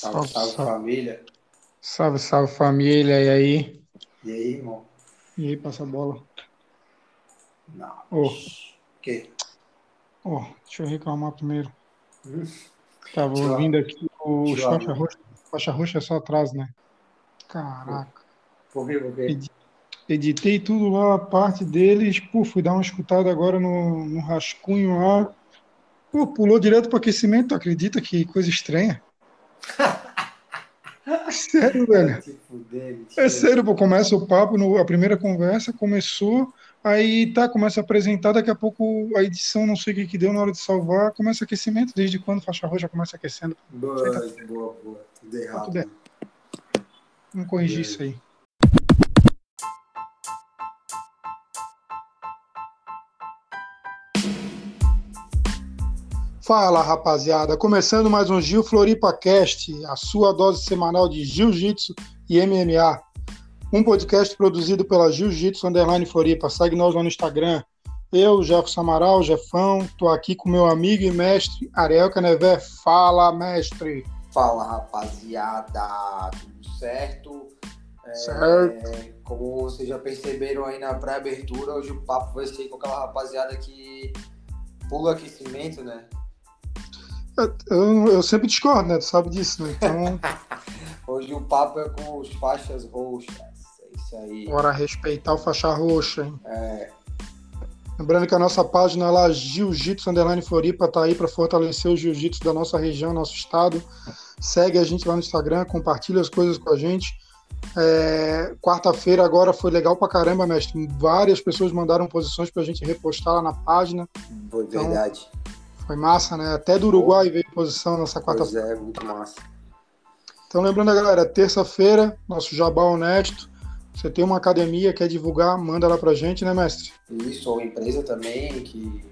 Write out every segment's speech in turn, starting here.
Salve, salve, família. Salve, salve família. E aí? E aí, irmão? E aí, passa a bola. Não. O quê? ó, deixa eu reclamar primeiro. Hum? Tava Tchau. ouvindo aqui o faixa roxa. Faixa roxa é só atrás, né? Caraca. Por quê? Por quê? Editei tudo lá, a parte deles. Pô, fui dar uma escutada agora no, no rascunho lá. Pô, pulou direto pro aquecimento. Tu acredita que coisa estranha? Sério, velho. É sério, pô, começa o papo, no- a primeira conversa começou, aí tá, começa a apresentar, daqui a pouco a edição, não sei o que que deu na hora de salvar, começa aquecimento, desde quando faixa roxa começa aquecendo? Boa, boa, boa. Tudo errado. Tudo bem. Vamos corrigir isso aí. Fala, rapaziada. Começando mais um Gil Floripa Cast, a sua dose semanal de Jiu-Jitsu e MMA. Um podcast produzido pela Jiu-Jitsu Underline Floripa. Segue nós lá no Instagram. Eu, Jefferson Amaral, Jefão, tô aqui com meu amigo e mestre Ariel Canevé. Fala, mestre. Fala, rapaziada. Tudo certo? É, Certo. Como vocês já perceberam aí na pré-abertura, hoje o papo vai ser com aquela rapaziada que pula aquecimento, né? Eu, eu- sempre discordo, né? Tu sabe disso, né? Então, Hoje o papo é com os faixas roxas. É isso aí. bora respeitar o faixa roxa, hein? É, Lembrando que a nossa página lá, Jiu-Jitsu Underline Floripa, tá aí para fortalecer o jiu-jitsu da nossa região, nosso estado. Segue a gente lá no Instagram, compartilha as coisas com a gente. É, Quarta-feira agora foi legal pra caramba, mestre. Várias pessoas mandaram posições pra gente repostar lá na página. foi Então, verdade. Foi massa, né? Até do Uruguai veio posição nessa Pois quarta-feira. é, muito massa. Então, lembrando, galera, terça-feira, nosso Jabá Honesto. Você tem uma academia, quer divulgar, manda lá pra gente, né, mestre? Isso, ou empresa também, que.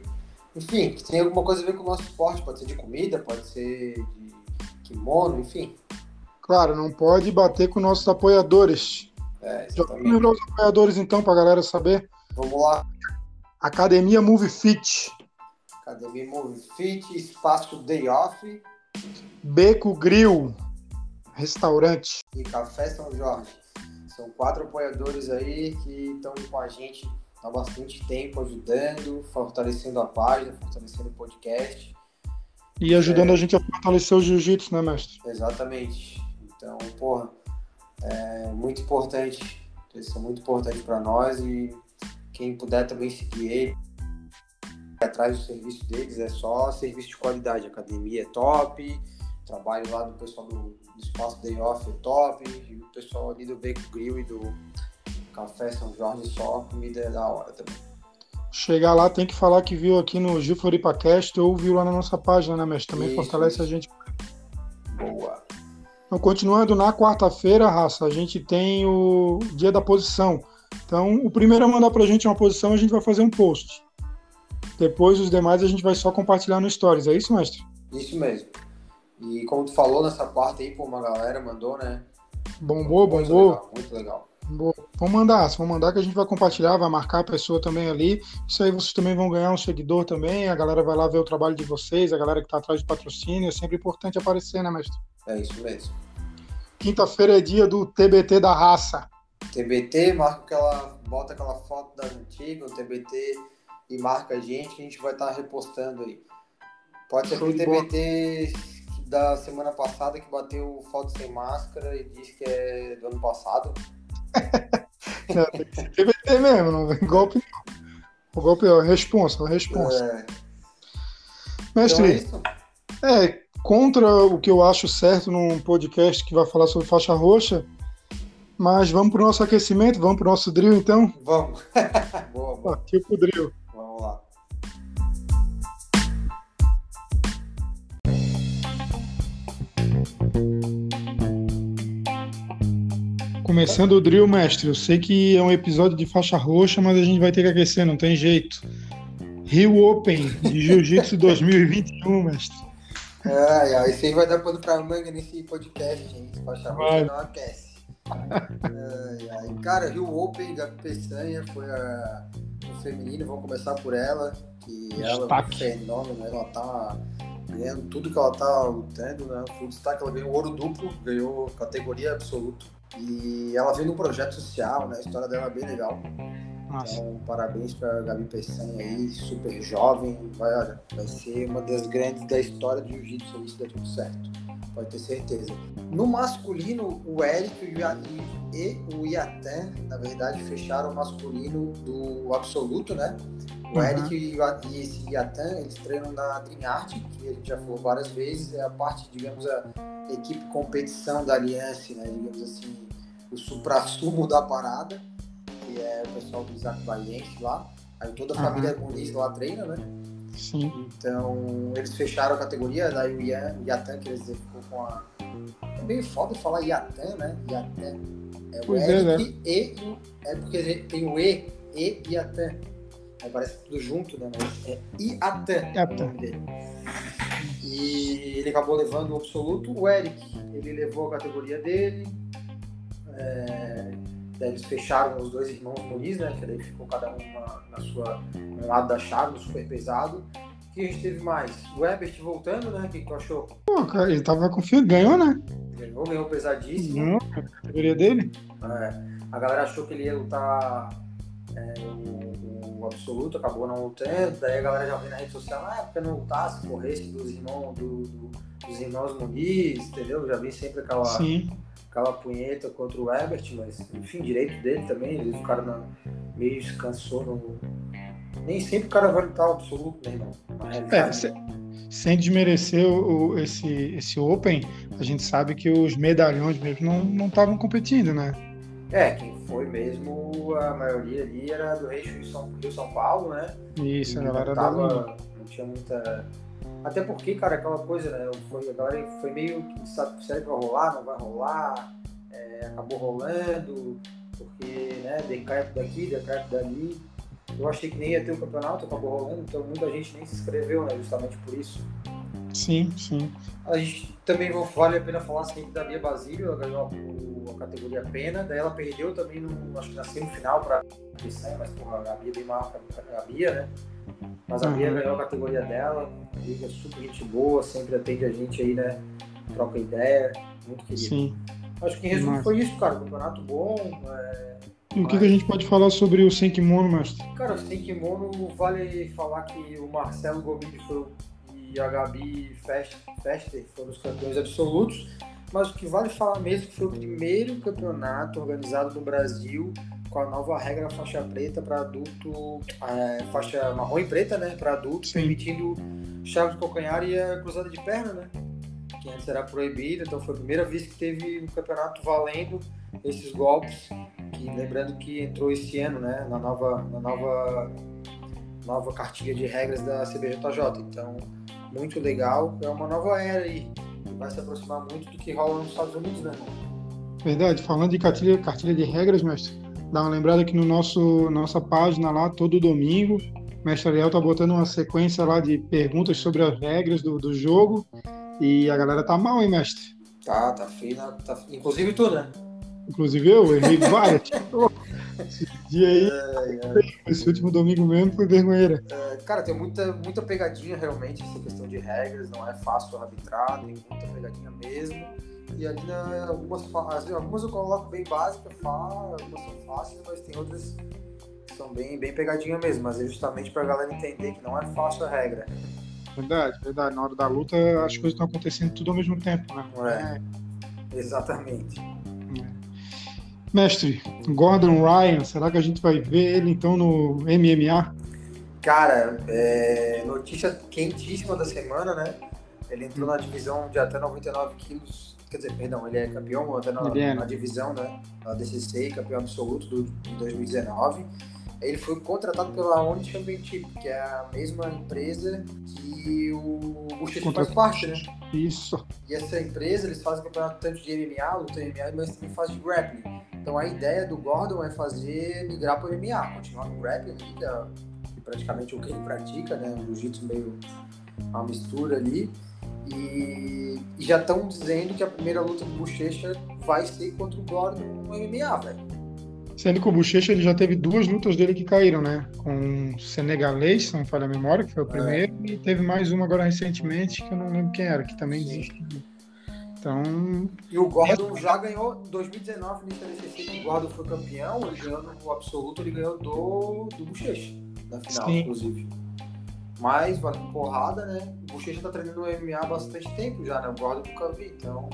Enfim, que tem alguma coisa a ver com o nosso esporte. Pode ser de comida, pode ser de kimono, enfim. Claro, não pode bater com nossos apoiadores. É, Já exatamente. lembrar os apoiadores, então, pra galera saber. Vamos lá. Academia Move Fit, Academia Move Fit, Espaço Day Off Beco Grill, restaurante. e Café São Jorge. São quatro apoiadores aí que estão com a gente há bastante tempo, ajudando, fortalecendo a página, fortalecendo o podcast. E ajudando a gente a fortalecer o jiu-jitsu, né, mestre? Exatamente. Então, porra, é muito importante. Eles são muito importantes para nós e quem puder também seguir ele, atrás do serviço deles, é só serviço de qualidade. A academia é top, trabalho lá do pessoal do, do Espaço Day Off é top, e o pessoal ali do Beco Grill e do Café São Jorge só, comida é da hora também. Chegar lá tem que falar que viu aqui no Gil Floripa Cast ou viu lá na nossa página, né, mestre? Também Isso, fortalece isso. a gente. Boa. Então, continuando, na quarta-feira, raça, a gente tem o dia da posição. Então, o primeiro a mandar pra gente uma posição, a gente vai fazer um post. Depois, os demais, a gente vai só compartilhar no Stories. É isso, mestre? Isso mesmo. E como tu falou nessa parte aí, pô, uma galera mandou, né? Bombou, Muito bombou. legal, muito legal. Boa. Vamos mandar, vão mandar que a gente vai compartilhar, vai marcar a pessoa também ali. Isso aí vocês também vão ganhar um seguidor também. A galera vai lá ver o trabalho de vocês, a galera que tá atrás de patrocínio. É sempre importante aparecer, né, mestre? É isso mesmo. Quinta-feira é dia do TBT da raça. TBT, marca aquela, bota aquela foto da antiga, o TBT e marca a gente, que a gente vai estar repostando aí. Pode ser aquele bola. TBT da semana passada que bateu foto sem máscara e disse que é do ano passado. Não, tem que ser TBT mesmo, não vem golpe. O golpe é responsa, responsa. É, então Mestre, é isso. É, contra o que eu acho certo num podcast que vai falar sobre faixa roxa, mas vamos pro nosso aquecimento, vamos pro nosso drill então? Vamos. boa, boa. Partiu pro drill. Começando o drill, mestre, eu sei que é um episódio de faixa roxa, mas a gente vai ter que aquecer, não tem jeito. Rio Open de Jiu-Jitsu 2021, mestre. Ai, ai, isso aí vai dar pano pra manga nesse podcast, gente. Faixa roxa não aquece. Ai, ai. Cara, Rio Open, Gabi Peçanha foi a, o feminino, vamos começar por ela, que ela é um fenômeno, ela tá ganhando tudo que ela tá lutando, né? Foi destaque, ela ganhou ouro duplo, ganhou categoria absoluta. E ela veio num projeto social, né? A história dela é bem legal. Nossa. Então, parabéns para Gabi Peçanha aí, super jovem. Vai, olha, vai ser uma das grandes da história do jiu-jitsu, isso dá tudo certo. Pode ter certeza. No masculino, o Eric e o Iatan, na verdade, fecharam o masculino do absoluto, né? O uhum. Eric e esse Iatan, eles treinam na Dream Art, que a gente já falou várias vezes, é a parte, digamos, a equipe competição da Aliança, né? Digamos assim, o supra-sumo da parada, que é o pessoal do Isaac Baiense lá. Aí toda a uhum. família Muniz lá treina, né? Sim. Então, eles fecharam a categoria, daí o Iatan, que eles ficou com a. É meio foda falar Iatan, né? Iatan. É o pois Eric é, né? e. É porque tem o E, E e Iatan. Aí parece tudo junto, né? Mas é Iatan, Iatan. o nome dele. E ele acabou levando o absoluto. O Eric, ele levou a categoria dele. É, daí eles fecharam os dois irmãos Muniz, né? Que daí ficou cada um na, na sua, um lado da chave, super pesado. O que a gente teve mais? O Ebert voltando, né? O que, que tu achou? Pô, cara, ele tava confiando, ganhou, né? Ganhou, ganhou pesadíssimo. Ganhou, a categoria dele. É, a galera achou que ele ia lutar é, o, o, absoluto, acabou não lutando, daí a galera já vem na rede social, ah, porque não lutasse, corresse dos irmãos, do, do, dos irmãos Muniz, entendeu? Já vi sempre aquela, Sim. aquela punheta contra o Ebert, mas enfim, direito dele também, às vezes o cara não, meio se cansou no. Nem sempre o cara vai lutar o absoluto, né, irmão? É, se, sem desmerecer o, o, esse, esse Open, a gente sabe que os medalhões mesmo não estavam competindo, né? É, quem foi mesmo, a maioria ali era do São, Rio São Paulo, né? Isso, a galera tava, Não tinha muita. Até porque, cara, aquela coisa, né? Foi, a galera foi meio que sabe se vai rolar, não vai rolar, é, acabou rolando, porque, né, decreto daqui, decreto dali. Eu achei que nem ia ter o campeonato, acabou rolando, então muita gente nem se inscreveu, né? Justamente por isso. Sim, sim. A gente também vale a pena falar sempre da Bia Basílio, ela ganhou a, a, categoria pena, daí ela perdeu também no, acho que na semifinal para a mas porra, a Bia é bem que a Bia, né? Mas a Bia uhum. ganhou a categoria dela, liga super gente boa, sempre atende a gente aí, né? Troca ideia, muito querido. Sim. Acho que em resumo foi isso, cara. Campeonato bom. É... E o que, que, a gente pode falar sobre o Senkimono, mestre? Cara, o Senkimono vale falar que o Marcelo Gomide foi e a Gabi Fester foram os campeões absolutos, mas o que vale falar mesmo foi o primeiro campeonato organizado no Brasil com a nova regra faixa preta para adulto, é, faixa marrom e preta, né, para adultos, permitindo chave de calcanhar e a cruzada de perna, né, que antes era proibida, então foi a primeira vez que teve um campeonato valendo esses golpes, que lembrando que entrou esse ano, né, na nova, na nova, nova cartilha de regras da CBJJ, então muito legal. É uma nova era aí. Vai se aproximar muito do que rola nos Estados Unidos, né? Verdade. Falando de cartilha, cartilha de regras, mestre, dá uma lembrada que no nosso nossa página lá, todo domingo, o mestre Ariel tá botando uma sequência lá de perguntas sobre as regras do, do jogo. E a galera tá mal, hein, mestre? Tá, tá fina. Tá... Inclusive tu, né? Inclusive eu, errei várias. Dia aí, é, esse último domingo mesmo foi vergonheira. É, cara, tem muita, muita pegadinha realmente, essa questão de regras, não é fácil arbitrar, tem muita pegadinha mesmo. E ali né, algumas, algumas eu coloco bem básicas, algumas são fáceis, mas tem outras que são bem, bem pegadinha mesmo, mas é justamente pra galera entender que não é fácil a regra. Verdade, verdade. Na hora da luta as coisas estão acontecendo tudo ao mesmo tempo, né? É, exatamente. Mestre, Gordon Ryan, será que a gente vai ver ele então no MMA? Cara, é, notícia quentíssima da semana, né? Ele entrou na divisão de até 99 quilos, quer dizer, perdão, ele é campeão até na, é. na divisão, né? Na DCC, campeão absoluto do, de 2019 ele foi contratado pela Oni Championship, que é a mesma empresa que o Buchecha faz parte, né? Isso. E essa empresa, eles fazem campeonato tanto de MMA, luta MMA, mas também faz de grappling. Então a ideia do Gordon é fazer migrar para o MMA, continuar no grappling, que é praticamente o que ele pratica, né? O jiu-jitsu meio uma mistura ali. E, e já estão dizendo que a primeira luta do Bochecha vai ser contra o Gordon no MMA, velho. Sendo que o Bochecha ele já teve duas lutas dele que caíram, né? Com o senegalês, se não falha a memória, que foi o é. primeiro, é. e teve mais uma agora recentemente, que eu não lembro quem era, que também desistiu. Então. E o Gordon é... já ganhou 2019 no ICDCC, que o Gordon foi campeão, ele ganhou no absoluto, ele ganhou do, do Bochecha, na final, Sim. inclusive. Mas valendo porrada, né? O Bochecha tá treinando no MMA há bastante tempo já, né? O Gordon nunca vi, então.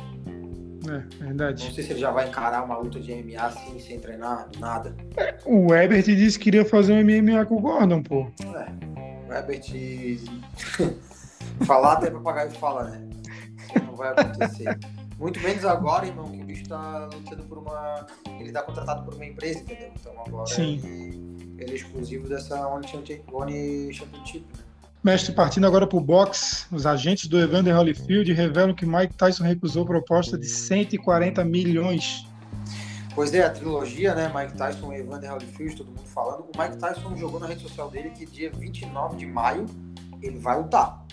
É, verdade. Não sei se ele já vai encarar uma luta de MMA assim, sem treinar, nada. É, o Ebert disse que queria fazer um MMA com o Gordon, pô. É, o Ebert. Falar até papagaio fala, né? Não vai acontecer. Muito menos agora, irmão, que o bicho tá lutando por uma. Ele tá contratado por uma empresa, entendeu? Então agora Sim. Ele, ele é exclusivo dessa One Championship, né? Mestre, partindo agora para o box, os agentes do Evander Holyfield revelam que Mike Tyson recusou proposta de 140 milhões. Pois é, a trilogia, né? Mike Tyson e Evander Holyfield, todo mundo falando. O Mike Tyson jogou na rede social dele que dia 29 de maio ele vai lutar.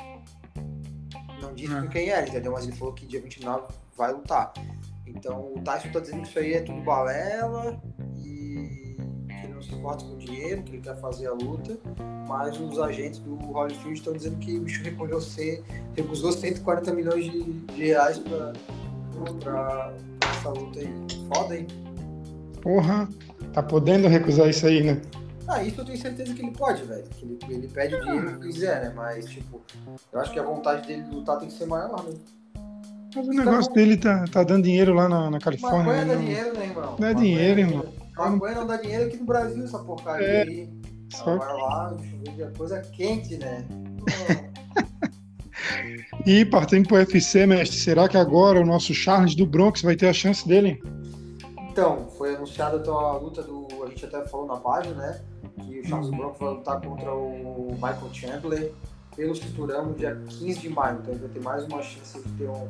Não disse é. com quem era, entendeu? Mas ele falou que dia 29 vai lutar. Então o Tyson tá dizendo que isso aí é tudo balela não se importa com o dinheiro, que ele quer fazer a luta, mas os agentes do Holyfield estão dizendo que o bicho recusou, ser, recusou 140 milhões de, de reais para essa luta aí. Foda, hein? Porra, tá podendo recusar isso aí, né? Ah, isso eu tenho certeza que ele pode, velho. Que ele, ele pede o dinheiro que quiser, né? Mas, tipo, eu acho que a vontade dele de lutar tem que ser maior, né? Mas o negócio tá dele tá, tá dando dinheiro lá na, na Califórnia. Mas não é dinheiro, né, irmão? Não é dinheiro, irmão. Maconha não dá dinheiro aqui no Brasil, essa porcaria é. aí. Só... Vai lá, é coisa quente, né? e partindo pro UFC, mestre, será que agora o nosso Charles do Bronx vai ter a chance dele? Então, foi anunciada a luta do. A gente até falou na página, né? Que o Charles uhum. Bronx vai lutar contra o Michael Chandler pelo cinturão no dia 15 de maio. Então ele vai ter mais uma chance de ter um,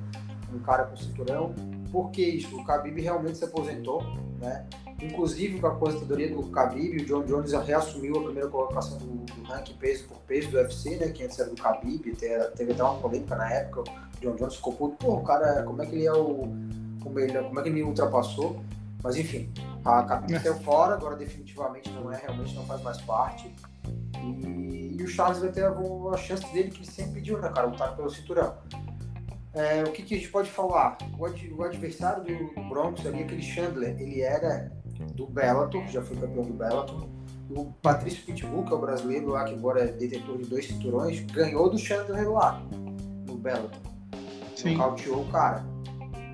um cara com cinturão. Por que isso? O Khabib realmente se aposentou, né? Inclusive com a aposentadoria do Khabib, o John Jones reassumiu a primeira colocação do, do ranking peso por peso do UFC, né? Que antes era do Khabib, teve, teve até uma polêmica na época. O John Jones ficou puto, pô, o cara, como é que ele é o. Como, ele, como é que ele ultrapassou? Mas enfim, a Khabib é. saiu fora, agora definitivamente não é, realmente não faz mais parte. E, e o Charles vai ter a, a, chance dele que ele sempre pediu, né, cara? Lutar pelo cinturão. É, o que, que, a gente pode falar? O, ad, o adversário do, Bronx ali, aquele Chandler, ele era do Bellator, já foi campeão do Bellator. O Patrício Pitbull, que é o brasileiro lá, que agora é detentor de dois cinturões, ganhou do Chandler lá, no Bellator. Sim. Nocauteou o cara.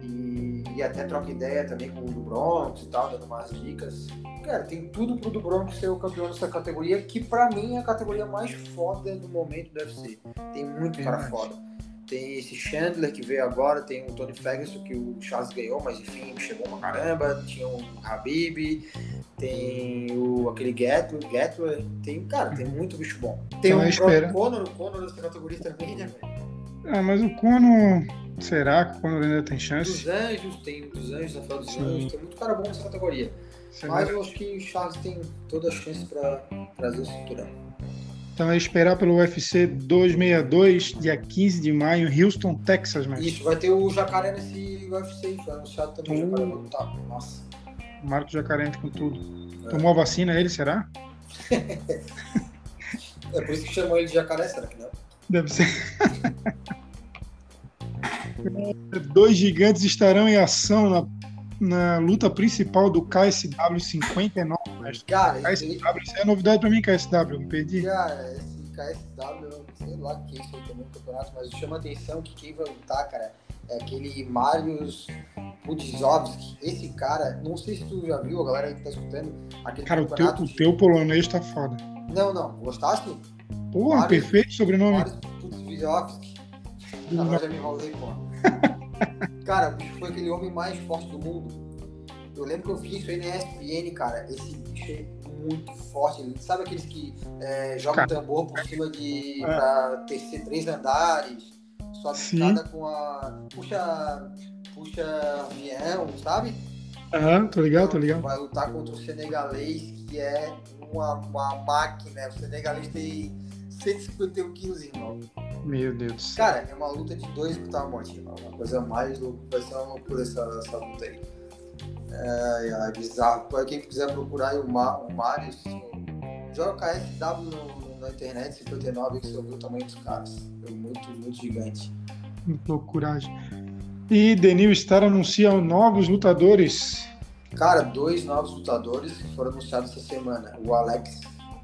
E, e até troca ideia também com o do Bronx e tal, dando umas dicas. Cara, tem tudo pro do Bronx ser o campeão dessa categoria, que pra mim é a categoria mais foda do momento do UFC. Tem muito cara foda. Tem esse Chandler que veio agora, tem o Tony Ferguson que o Charles ganhou, mas enfim, chegou pra caramba. Tinha o Habib, tem o aquele Gatler, Gatler. Tem, cara, tem muito bicho bom. Tem o Conor, o Conor dessa categoria também, né, velho? Ah, mas o Conor. Será que o Conor ainda tem chance? Dos Anjos, tem dos Anjos, Rafael dos Sim. Anjos, tem muito cara bom nessa categoria. Sim. Mas eu acho que o Charles tem toda a chance para trazer o cinturão. Então é esperar pelo UFC 262, dia 15 de maio, Houston, Texas, mas. Isso, vai ter o Jacaré nesse UFC, foi anunciado também o Jacaré vai lutar. Nossa. Marco Jacaré com tudo. É. Tomou a vacina ele, será? é por isso que chamou ele de Jacaré, será que não? Deve ser. Dois gigantes estarão em ação na, na luta principal do KSW 59 mas, cara, KSW, isso é novidade pra mim, KSW, me perdi. Cara, esse KSW, sei lá o que é isso aí também no campeonato, mas chama atenção que quem vai lutar, cara, é aquele Marius Pudzovski. Esse cara, não sei se tu já viu, a galera que tá escutando. Aquele cara, o teu, de... o teu polonês tá foda. Não, não, gostaste? Pô, Marius, perfeito sobrenome. Marius Pudzovski. Agora já me enrolei, pô. cara, o bicho foi aquele homem mais forte do mundo eu lembro que eu vi isso aí na ESPN, cara. Esse bicho é muito forte. Ele, sabe aqueles que é, jogam cara. tambor por cima de. É. pra tecer três andares, sobe escada com a. puxa. puxa avião, sabe? Aham, uhum, tô ligado, tô ligado. Vai lutar contra o senegalês, que é uma, uma máquina. O senegalês tem 151 quilos, irmão. Meu Deus. Cara, é uma luta de dois que tá morte. Uma coisa mais louca. Vai ser uma loucura essa, essa luta aí. É, é bizarro. Para quem quiser procurar aí o, Mar, o Marius, joga KSW no, na internet, 59, que você o tamanho dos caras. É muito, muito gigante. Muito coragem. E Denil Star anuncia novos lutadores. Cara, dois novos lutadores que foram anunciados essa semana. O Alex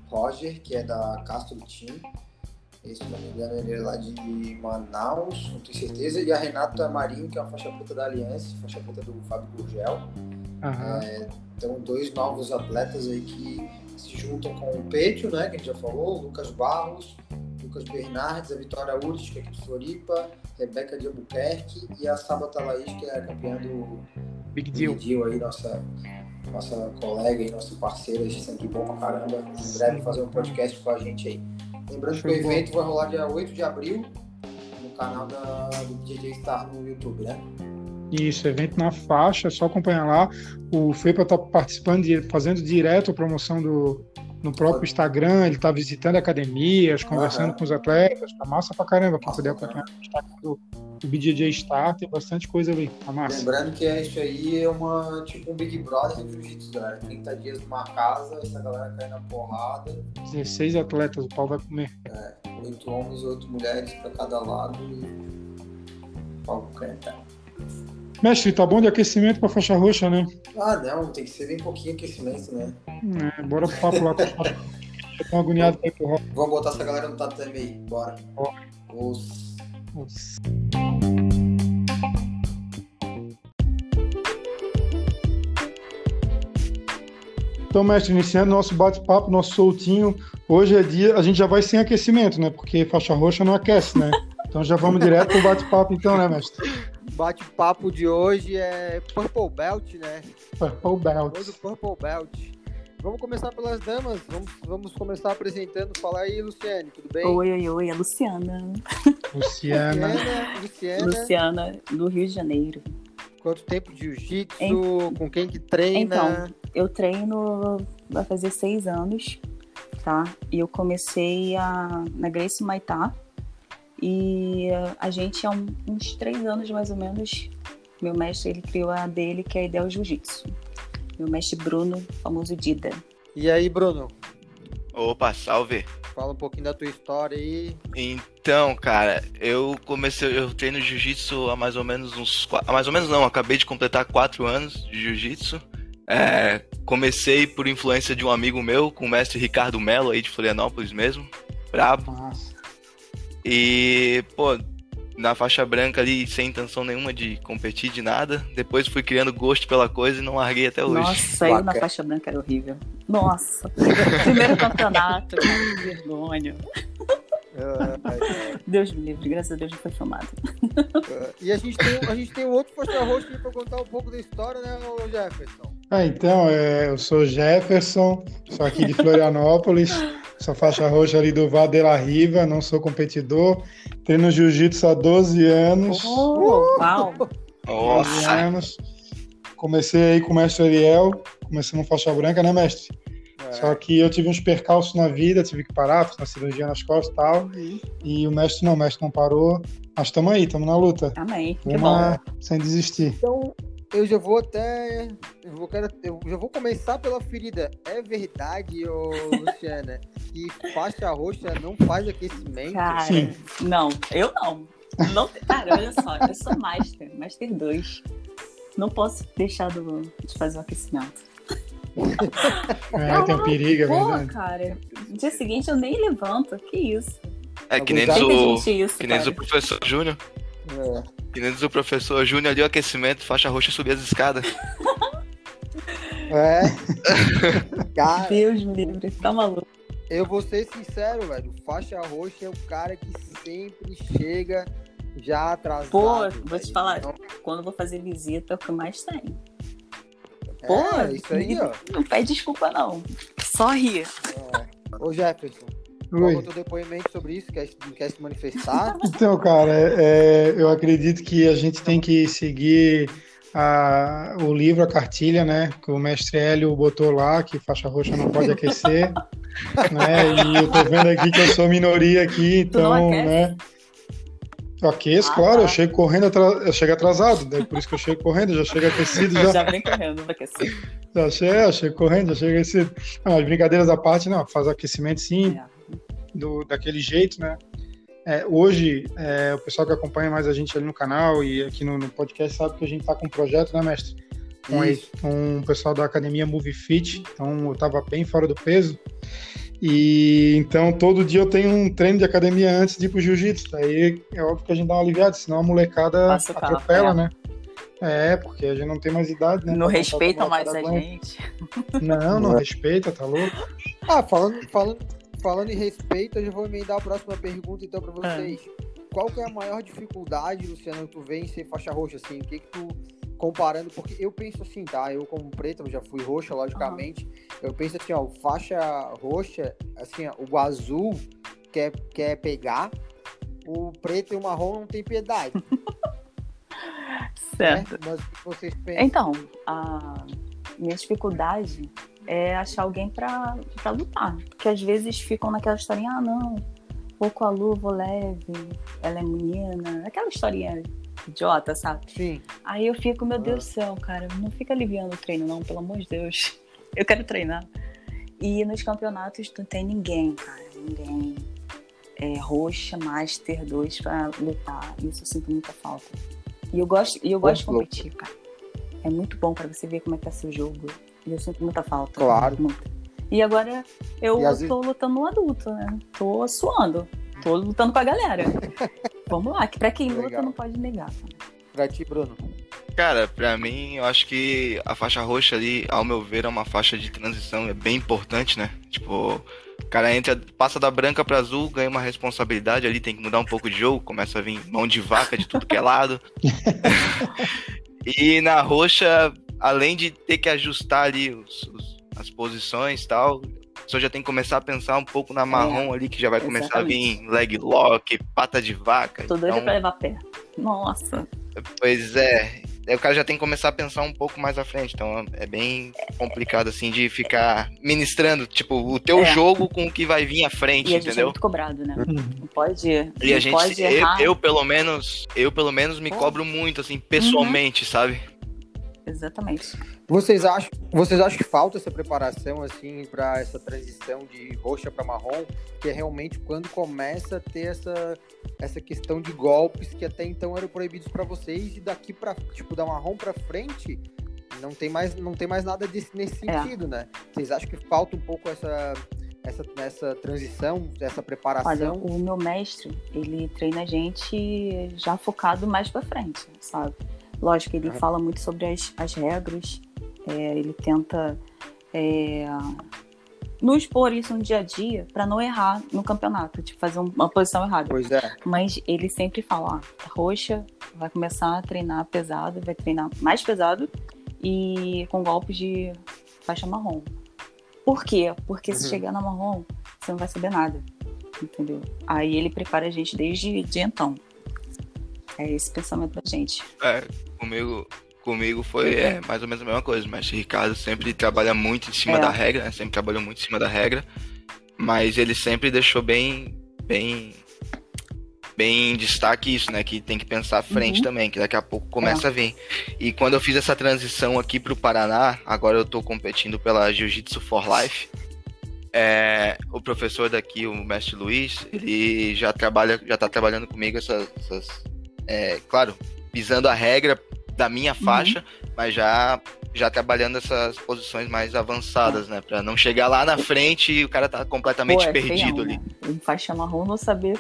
Roger, que é da Castro Team. Esse, se não me engano, ele é lá de Manaus, não tenho certeza. E a Renata Marinho, que é uma faixa preta da Aliança, faixa preta do Fábio Gurgel. Aham. É, então, dois novos atletas aí que se juntam com o Pêtio, né, que a gente já falou, Lucas Barros, Lucas Bernardes, a Vitória Urdes, que é aqui de Floripa, Rebeca de Albuquerque e a Sabata Laís, que é campeã do Big Big Deal. Deal aí, nossa, nossa colega e nossa parceira, sempre bom pra caramba. Em breve fazer um podcast com a gente aí. Lembrando que o evento vai rolar dia 8 de abril no canal da, do DJ Star no YouTube, né? Isso, evento na faixa, é só acompanhar lá. O Fepa tá participando, de, fazendo direto a promoção do, no próprio Instagram, ele tá visitando academias, conversando Aham. com os atletas, tá massa pra caramba. Pra acompanhar o Instagram do, do BJJ Star, tem bastante coisa ali, tá massa. Lembrando que é isso aí é uma tipo um Big Brother de Jiu-Jitsu, galera. 30 dias numa casa, essa galera cai na porrada. 16 atletas, o pau vai comer. Oito homens, oito mulheres pra cada lado e. Pau canta. Mestre, tá bom de aquecimento pra faixa roxa, né? Ah, não, tem que ser bem pouquinho aquecimento, né? É, bora pro papo lá com. Eu tô agoniado pra ir pro rock. Vamos botar essa galera no tatame aí, bora. Bora. Os... Então, mestre, iniciando nosso bate-papo, nosso soltinho. Hoje é dia, a gente já vai sem aquecimento, né? Porque faixa roxa não aquece, né? Então já vamos direto pro bate-papo, então, né, mestre? Bate-papo de hoje é Purple Belt, né? Purple Belt. Hoje o Purple Belt. Vamos começar pelas damas. Vamos, vamos começar apresentando. Fala aí, Luciane, tudo bem? Oi, oi, oi, é Luciana. Luciana. Luciana, Luciana, Luciana, do Rio de Janeiro. quanto tempo de jiu-jitsu? Em- Com quem que treina? Então, eu treino vai fazer seis anos, tá? E eu comecei a, na Grace Maitá. E a gente há um- uns três anos mais ou menos, meu mestre ele criou a dele, que é a Ideal Jiu-Jitsu. Meu mestre Bruno, famoso Dida. E aí, Bruno? Opa, salve. Fala um pouquinho da tua história aí. Então, cara, eu comecei, eu treino jiu-jitsu há mais ou menos uns, há mais ou menos não, acabei de completar quatro anos de jiu-jitsu. É, comecei por influência de um amigo meu, com o mestre Ricardo Mello aí de Florianópolis mesmo, brabo. Massa. E, pô, na faixa branca ali, sem intenção nenhuma de competir de nada. Depois fui criando gosto pela coisa e não larguei até hoje. Nossa, eu na faixa branca era horrível. Nossa, primeiro campeonato, que vergonha. Ah, Deus me livre, graças a Deus não foi filmado. e a gente tem, a gente tem um outro faixa roxa aqui pra contar um pouco da história, né, Jefferson? Ah, então, é, eu sou Jefferson, sou aqui de Florianópolis, sou faixa roxa ali do Vale de la Riva, não sou competidor, treino jiu-jitsu há 12 anos. Oh, uau! 12 Nossa! anos. Comecei aí com o mestre Ariel, começando faixa branca, né, mestre? Só que eu tive uns percalços na vida, tive que parar, fiz uma cirurgia nas costas e tal. E o mestre não, o mestre não parou. Mas estamos aí, estamos na luta. Amém. Que bom. Uma sem desistir. Então, eu já vou até. Eu, vou, eu já vou começar pela ferida. É verdade, ô Luciana, que faixa roxa não faz aquecimento? Cara, Sim. não, eu não. não. Cara, olha só, eu sou Master, Master 2. Não posso deixar do- de fazer o aquecimento. É, tem um perigo, é verdade. cara, no dia seguinte eu nem levanto. Que isso? É que nem Tem diz Tem o, gente isso, que nem diz o cara. professor Júnior. É. Que nem diz o professor Júnior ali o aquecimento, faixa roxa subir as escadas. É. Cara, Deus me livre, tá maluco. eu vou ser sincero, velho. Faixa roxa é o cara que sempre chega já atrasado. Pô, vou te falar. Então, Quando eu vou fazer visita, é o que mais tem. É, Pô, isso aí, ó. Não pede desculpa, não. Só rir. Ô Jefferson, qual é Oi. o teu depoimento sobre isso? Quer, quer se manifestar? Então, cara, é- é, eu acredito que a gente tem que seguir a- o livro, a cartilha, né? Que o mestre Hélio botou lá, que faixa roxa não pode aquecer. né? E eu tô vendo aqui que eu sou minoria aqui, então, né? Eu aqueço, Ah, claro, tá. eu chego correndo, eu chego atrasado, né? por isso que eu chego correndo, já chego aquecido, já, Já vem correndo aquecer. já chego, eu chego correndo, já chego aquecido. Não, as brincadeiras à parte, não, faz aquecimento sim, É. do, daquele jeito, né? É, hoje, é, o pessoal que acompanha mais a gente ali no canal e aqui no, no podcast sabe que a gente tá com um projeto, né, mestre? Com, com o pessoal da academia Movie Fit, então eu tava bem fora do peso. E então todo dia eu tenho um treino de academia antes de ir pro jiu-jitsu. Aí é óbvio que a gente dá uma aliviada, senão a molecada Passa atropela, é. né? É, porque a gente não tem mais idade, né? Não pra mais a gente. Não, não respeita, tá louco? Ah, falando, falando, falando em respeito, eu já vou emendar a próxima pergunta então pra vocês. Qual que é a maior dificuldade, Luciano, que tu vê em ser faixa roxa, assim? O que que tu, comparando, porque eu penso assim, tá? Eu como preto, eu já fui roxa, logicamente. Eu penso assim, ó, faixa roxa, assim, ó, o azul quer, quer pegar, o preto e o marrom não tem piedade, Certo. né? Mas o que vocês pensam? Então, a minha dificuldade é achar alguém pra, pra lutar. Porque às vezes ficam naquela historinha, ah, não, vou com a luva leve, ela é menina, aquela historinha idiota, sabe? Sim. Aí eu fico, meu Ah. Deus do céu, cara, não fica aliviando o treino, não, pelo amor de Deus. Eu quero treinar. E nos campeonatos não tem ninguém, cara, ninguém. É, roxa, Master 2 pra lutar. Isso eu sinto muita falta. E eu gosto, e eu gosto de competir, cara. É muito bom pra você ver como é que tá seu jogo. E eu sinto muita falta. Claro. Muita. E agora eu E tô lutando no adulto, né? Tô suando. Tô lutando com a galera. Vamos lá, que pra quem luta Legal. não pode negar. cara. Pra ti, Bruno. Cara, pra mim, eu acho que a faixa roxa ali, ao meu ver, é uma faixa de transição, é bem importante, né? Tipo, o cara entra, passa da branca pra azul, ganha uma responsabilidade ali, tem que mudar um pouco de jogo, começa a vir mão de vaca de tudo que é lado. e na roxa, além de ter que ajustar ali os- os- as posições e tal, você já tem que começar a pensar um pouco na marrom ali, que já vai começar a vir leg lock, pata de vaca. Tô doida então- pra levar pé. Nossa. Pois é. Aí o cara já tem que começar a pensar um pouco mais à frente. Então é bem complicado, assim, de ficar ministrando, tipo, o teu É. jogo com o que vai vir à frente, E a gente é entendeu? muito cobrado, né? Uhum. Não pode. E não a gente, pode eu, errar. eu, pelo menos, eu pelo menos me cobro muito, assim, pessoalmente, sabe? Exatamente. Vocês acham, vocês acham que falta essa preparação assim para essa transição de roxa para marrom, que é realmente quando começa a ter essa essa questão de golpes que até então eram proibidos para vocês e daqui para tipo da marrom para frente não tem mais não tem mais nada desse, nesse É. sentido, né? Vocês acham que falta um pouco essa essa, essa transição, essa Olha, preparação? o meu mestre, ele treina a gente já focado mais pra frente, sabe? Lógico, ele fala muito sobre as, as regras, é, ele tenta é, nos pôr isso no dia a dia pra não errar no campeonato, tipo, fazer um- uma posição errada. Pois é. Mas ele sempre fala, ó, roxa vai começar a treinar pesado, vai treinar mais pesado e com golpes de faixa marrom. Por quê? Porque se Uhum. chegar na marrom, você não vai saber nada. Entendeu? Aí ele prepara a gente desde de então. É esse pensamento da gente. É, comigo, comigo foi é, mais ou menos a mesma coisa. Mas o Ricardo sempre trabalha muito em cima É. da regra, né? Sempre trabalhou muito em cima da regra. Mas ele sempre deixou bem, bem, bem em destaque isso, né? Que tem que pensar à frente Uhum. também, que daqui a pouco começa a vir. E quando eu fiz essa transição aqui pro Paraná, agora eu tô competindo pela Jiu-Jitsu for Life. é, o professor daqui, o mestre Luiz, ele já trabalha, já tá trabalhando comigo essas, essas é, claro, pisando a regra da minha faixa, mas já já trabalhando essas posições mais avançadas, né, Pra não chegar lá na frente e o cara tá completamente Pô, é perdido feião, ali. né? Em faixa marrom não saber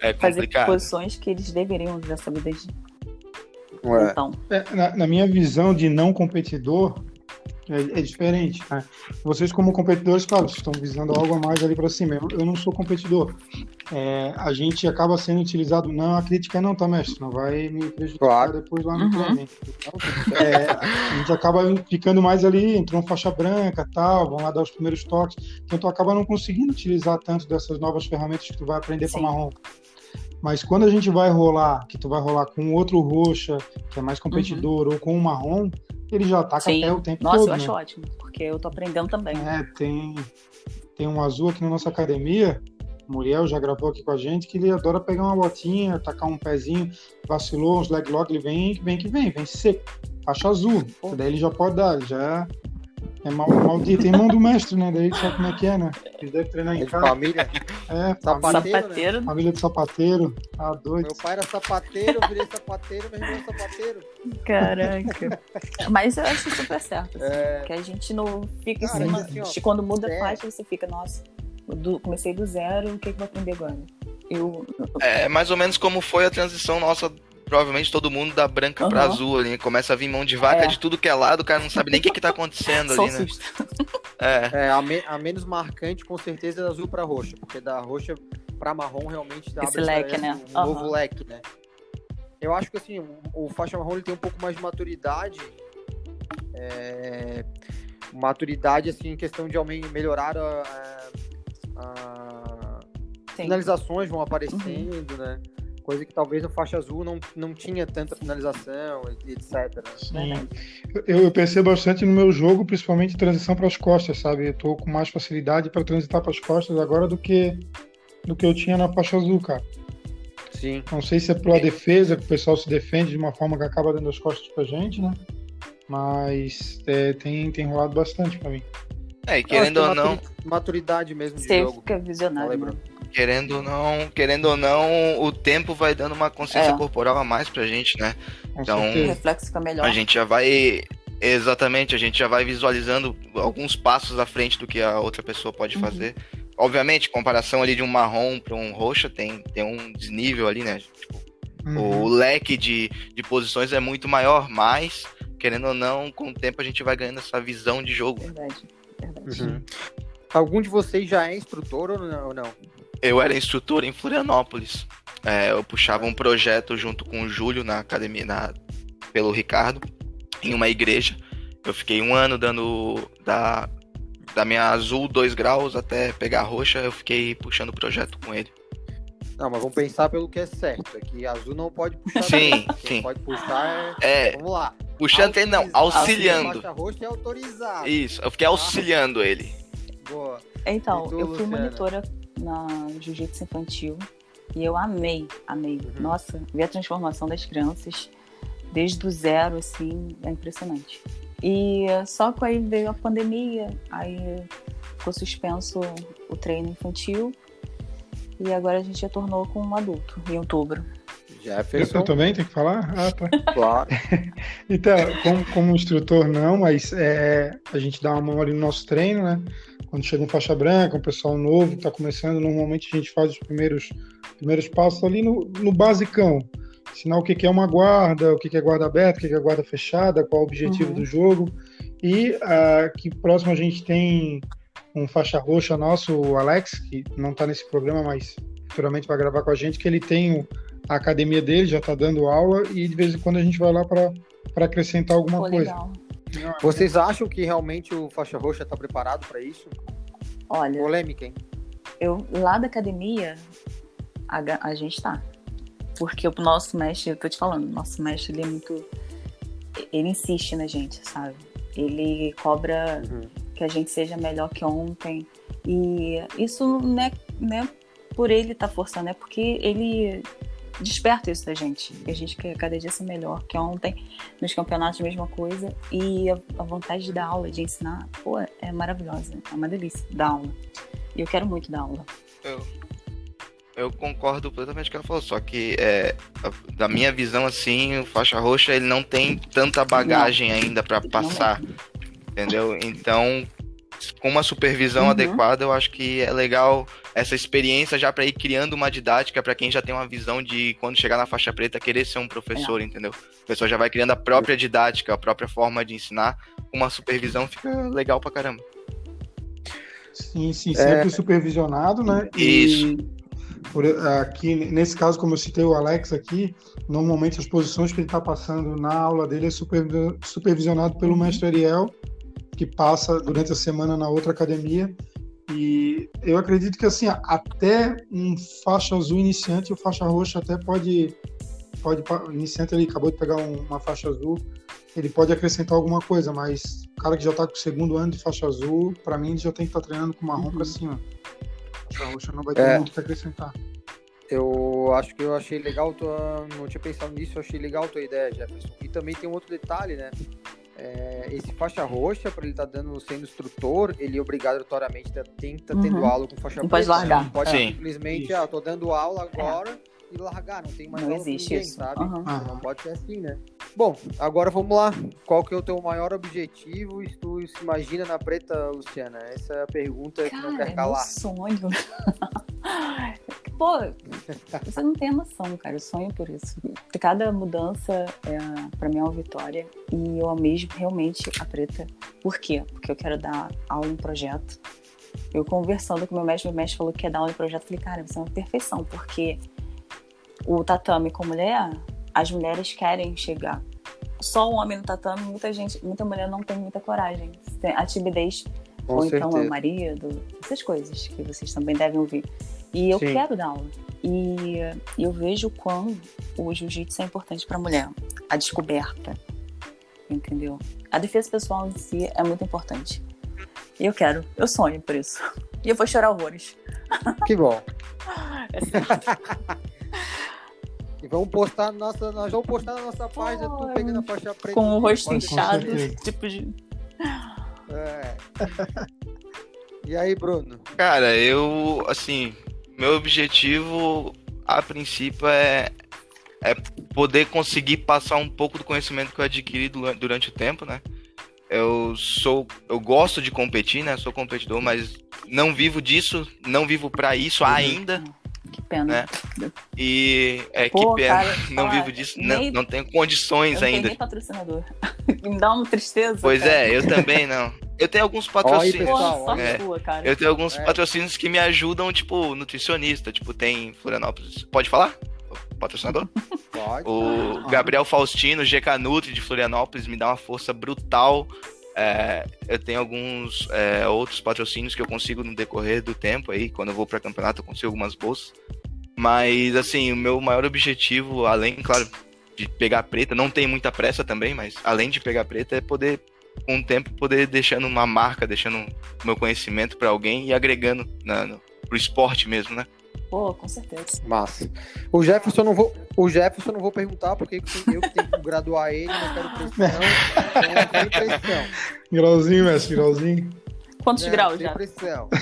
É fazer complicado. posições que eles deveriam já saber desde É. então. É, na, na minha visão de não competidor, é, é diferente. né? Vocês, como competidores, claro, vocês estão visando algo a mais ali para cima. Eu, eu não sou competidor. É, a gente acaba sendo utilizado. Não, a crítica não, tá, mestre? Não vai me prejudicar Claro. depois lá no Uhum. treino. hein? É, a gente acaba ficando mais ali, entrou faixa branca tal, vão lá dar os primeiros toques. Então, tu acaba não conseguindo utilizar tanto dessas novas ferramentas que tu vai aprender para Sim. marrom. Mas quando a gente vai rolar, que tu vai rolar com outro roxa, que é mais competidor, ou com um marrom, ele já ataca Sim. até o tempo Nossa, todo. eu acho né? ótimo, porque eu tô aprendendo também. É, tem, tem um azul aqui na nossa academia Muriel já gravou aqui com a gente, que ele adora pegar uma botinha, tacar um pezinho, vacilou, uns leg lock, ele vem, vem que vem, vem seco. Faixa azul. Daí ele já pode dar, ele já é mal, maldito. Tem mão do mestre, né? Daí sabe como é que é, né? Ele deve treinar em É casa. família. É, família, Sapateiro, né? Sapateiro. família de sapateiro. Tá doido. Meu pai era sapateiro, eu virei sapateiro, meu irmão é sapateiro. Caraca. Mas eu acho super certo. assim, É. Que a gente não fica Cara, em cima. assim, ó, quando muda a é. faixa, você fica, nossa, eu do- comecei do zero, o que, que eu vou aprender agora? Eu. É mais ou menos como foi a transição nossa, provavelmente todo mundo da branca pra Aham. azul ali. Começa a vir mão de vaca É. de tudo que é lado, o cara não sabe nem o que, que tá acontecendo ali, né? É. É, a, me- a menos marcante, com certeza, é da azul pra roxa, porque da roxa pra marrom realmente dá Esse leque, né? um novo Aham. leque, né? Eu acho que assim, o, o faixa marrom ele tem um pouco mais de maturidade. é, maturidade, assim, em questão de melhorar a, a- finalizações vão aparecendo, né? Coisa que talvez no faixa azul não, não tinha tanta finalização, etc. né? Sim. Eu, eu percebo bastante no meu jogo, principalmente transição para as costas, sabe? Eu tô com mais facilidade para transitar para as costas agora do que do que eu tinha na faixa azul, cara. Sim. Não sei se é pela defesa, que o pessoal se defende de uma forma que acaba dando as costas pra gente, né? Mas é, tem, tem rolado bastante pra mim. É, e querendo que ou não, maturi- Maturidade mesmo de Você jogo. fica visionário. Né? Querendo ou não, querendo ou não, o tempo vai dando uma consciência É. corporal a mais pra gente, né? Então, O reflexo fica melhor. A gente já vai. Exatamente, a gente já vai visualizando alguns passos à frente do que a outra pessoa pode Uhum. fazer. Obviamente, comparação ali de um marrom para um roxa tem, tem um desnível ali, né? Tipo, Uhum. O leque de, de posições é muito maior, mas, querendo ou não, com o tempo a gente vai ganhando essa visão de jogo. Verdade. Verdade. Uhum. Algum de vocês já é instrutor ou não? Eu era instrutor em Florianópolis. É, eu puxava um projeto junto com o Júlio na academia, na- pelo Ricardo, em uma igreja. Eu fiquei um ano dando da, da minha azul 2 graus até pegar a roxa, eu fiquei puxando o projeto com ele. Não, mas vamos pensar pelo que é certo. É que azul não pode puxar. Sim, sim. pode puxar é. É, Vamos lá. puxando ele não, auxiliando. Roxa é autorizado. Isso, eu fiquei auxiliando ele. Boa. Então, tu, eu fui Luciana? monitora na Jiu-Jitsu Infantil e eu amei, amei. Uhum. Nossa, ver a transformação das crianças desde o zero, assim, é impressionante. E só que aí veio a pandemia, aí ficou suspenso o treino infantil e agora a gente retornou com um adulto em outubro. Jefferson. eu também tenho que falar? Ah, tá. Claro. Então, como, como instrutor não, mas é, a gente dá uma mão ali no nosso treino, né? Quando chega um faixa branca, um pessoal novo que está começando, normalmente a gente faz os primeiros, primeiros passos ali no, no basicão. Ensinar o que, que é uma guarda, o que, que é guarda aberta, o que, que é guarda fechada, qual o objetivo Uhum. do jogo. E aqui próximo a gente tem um faixa roxa nosso, o Alex, que não está nesse programa, mas futuramente vai gravar com a gente, que ele tem o- a academia dele, já está dando aula, e de vez em quando a gente vai lá para acrescentar alguma Pô, coisa. legal. Vocês acham que realmente o faixa roxa está preparado para isso? Olha, Polêmica, hein? eu lá da academia, a, a gente tá. Porque o nosso mestre, eu tô te falando, o nosso mestre, ele é muito. Ele insiste na gente, sabe? Ele cobra Uhum. que a gente seja melhor que ontem. E isso não é, não é por ele estar forçando, é porque ele desperta isso da gente. Que a gente quer cada dia ser melhor que ontem. Nos campeonatos, a mesma coisa. E a, a vontade de dar aula, de ensinar, pô, é maravilhosa. É uma delícia dar aula. E eu quero muito dar aula. Eu, eu concordo plenamente com o que ela falou, só que é, da minha visão, assim, o faixa roxa ele não tem tanta bagagem ainda pra passar, entendeu? Então, com uma supervisão Uhum. adequada, eu acho que é legal essa experiência já pra ir criando uma didática pra quem já tem uma visão de quando chegar na faixa preta querer ser um professor, entendeu? A pessoa já vai criando a própria didática, a própria forma de ensinar, com uma supervisão fica legal pra caramba. Sim, sim, sempre supervisionado, né? Isso. E por, aqui, nesse caso, como eu citei o Alex aqui, normalmente as posições que ele está passando na aula dele é supervi- supervisionado pelo mestre Ariel, que passa durante a semana na outra academia. E eu acredito que assim, até um faixa azul iniciante, o faixa roxa até pode. pode o iniciante ele acabou de pegar um- uma faixa azul, ele pode acrescentar alguma coisa, mas o cara que já está com o segundo ano de faixa azul, para mim ele já tem que estar treinando com marrom Uhum. para cima. faixa roxa não vai ter É. muito o que acrescentar. Eu acho que eu achei legal tua. Não tinha pensado nisso, eu achei legal a tua ideia, Jefferson. E também tem um outro detalhe, né? É, esse faixa roxa, para ele estar dando sendo instrutor, ele obrigatoriamente tá- tem que estar Uhum. tendo aula com faixa Não preta. pode largar. Não pode Sim. simplesmente, Isso. ah, tô dando aula agora e largar, não tem mais Não existe ninguém, isso. sabe? Ah. Não pode ser assim, né? Bom, agora vamos lá. Qual que é o teu maior objetivo e tu se imagina na preta, Luciana? Essa é a pergunta que não Cara, quer é meu calar. sonho. Pô, você não tem noção, cara. Eu sonho por isso. Cada mudança, é, pra mim, é uma vitória. E eu almejo realmente a preta. Por quê? Porque eu quero dar aula em projeto. Eu conversando com meu mestre, meu mestre falou que ia dar aula em projeto. Eu falei, cara, você é uma perfeição. Porque o tatame com mulher, as mulheres querem chegar. Só o homem no tatame, muita gente, muita mulher não tem muita coragem. Tem A timidez Com ou então certeza. o marido, essas coisas que vocês também devem ouvir. E eu Sim. quero dar aula. E eu vejo o quão o jiu-jitsu é importante para a mulher. A descoberta, entendeu? A defesa pessoal em si é muito importante. E eu quero, eu sonho por isso. E eu vou chorar horrores. Que bom. É. E vamos postar na nossa. Nós vamos postar na nossa página, tu Ai, pegando a faixa preta. Com o rosto inchado, tipo de. É. E aí, Bruno? Cara, eu, assim, meu objetivo a princípio é, é poder conseguir passar um pouco do conhecimento que eu adquiri du- durante o tempo, né? Eu sou, eu gosto de competir, né? Sou competidor, mas não vivo disso, não vivo pra isso ainda, Que pena. né? E é Pô, que pena, cara, não falar, vivo disso, não, nem- não tenho Eu condições não tenho ainda. nem patrocinador. Me dá uma tristeza. Pois cara. é, eu também não. Eu tenho alguns patrocínios. sorte É. sua, cara. Eu tenho alguns É. patrocínios que me ajudam, tipo, nutricionista. Tipo, tem Florianópolis. Pode falar? Patrocinador? Pode. O Gabriel Faustino, GK Nutri de Florianópolis, me dá uma força brutal. É, eu tenho alguns é, outros patrocínios que eu consigo no decorrer do tempo aí. Quando eu vou para campeonato, eu consigo algumas bolsas. Mas, assim, o meu maior objetivo, além, claro, de pegar preta, não tem muita pressa também, mas além de pegar preta, é poder, com o tempo, poder deixando uma marca, deixando meu conhecimento para alguém e agregando na, no, pro esporte mesmo, né? Pô, com certeza. Massa. O Jefferson não vou, o Jefferson não vou perguntar porque eu que tenho que graduar ele, não quero pressão. Então não pressão. Grauzinho, mestre, grauzinho. Quantos graus já? pressão.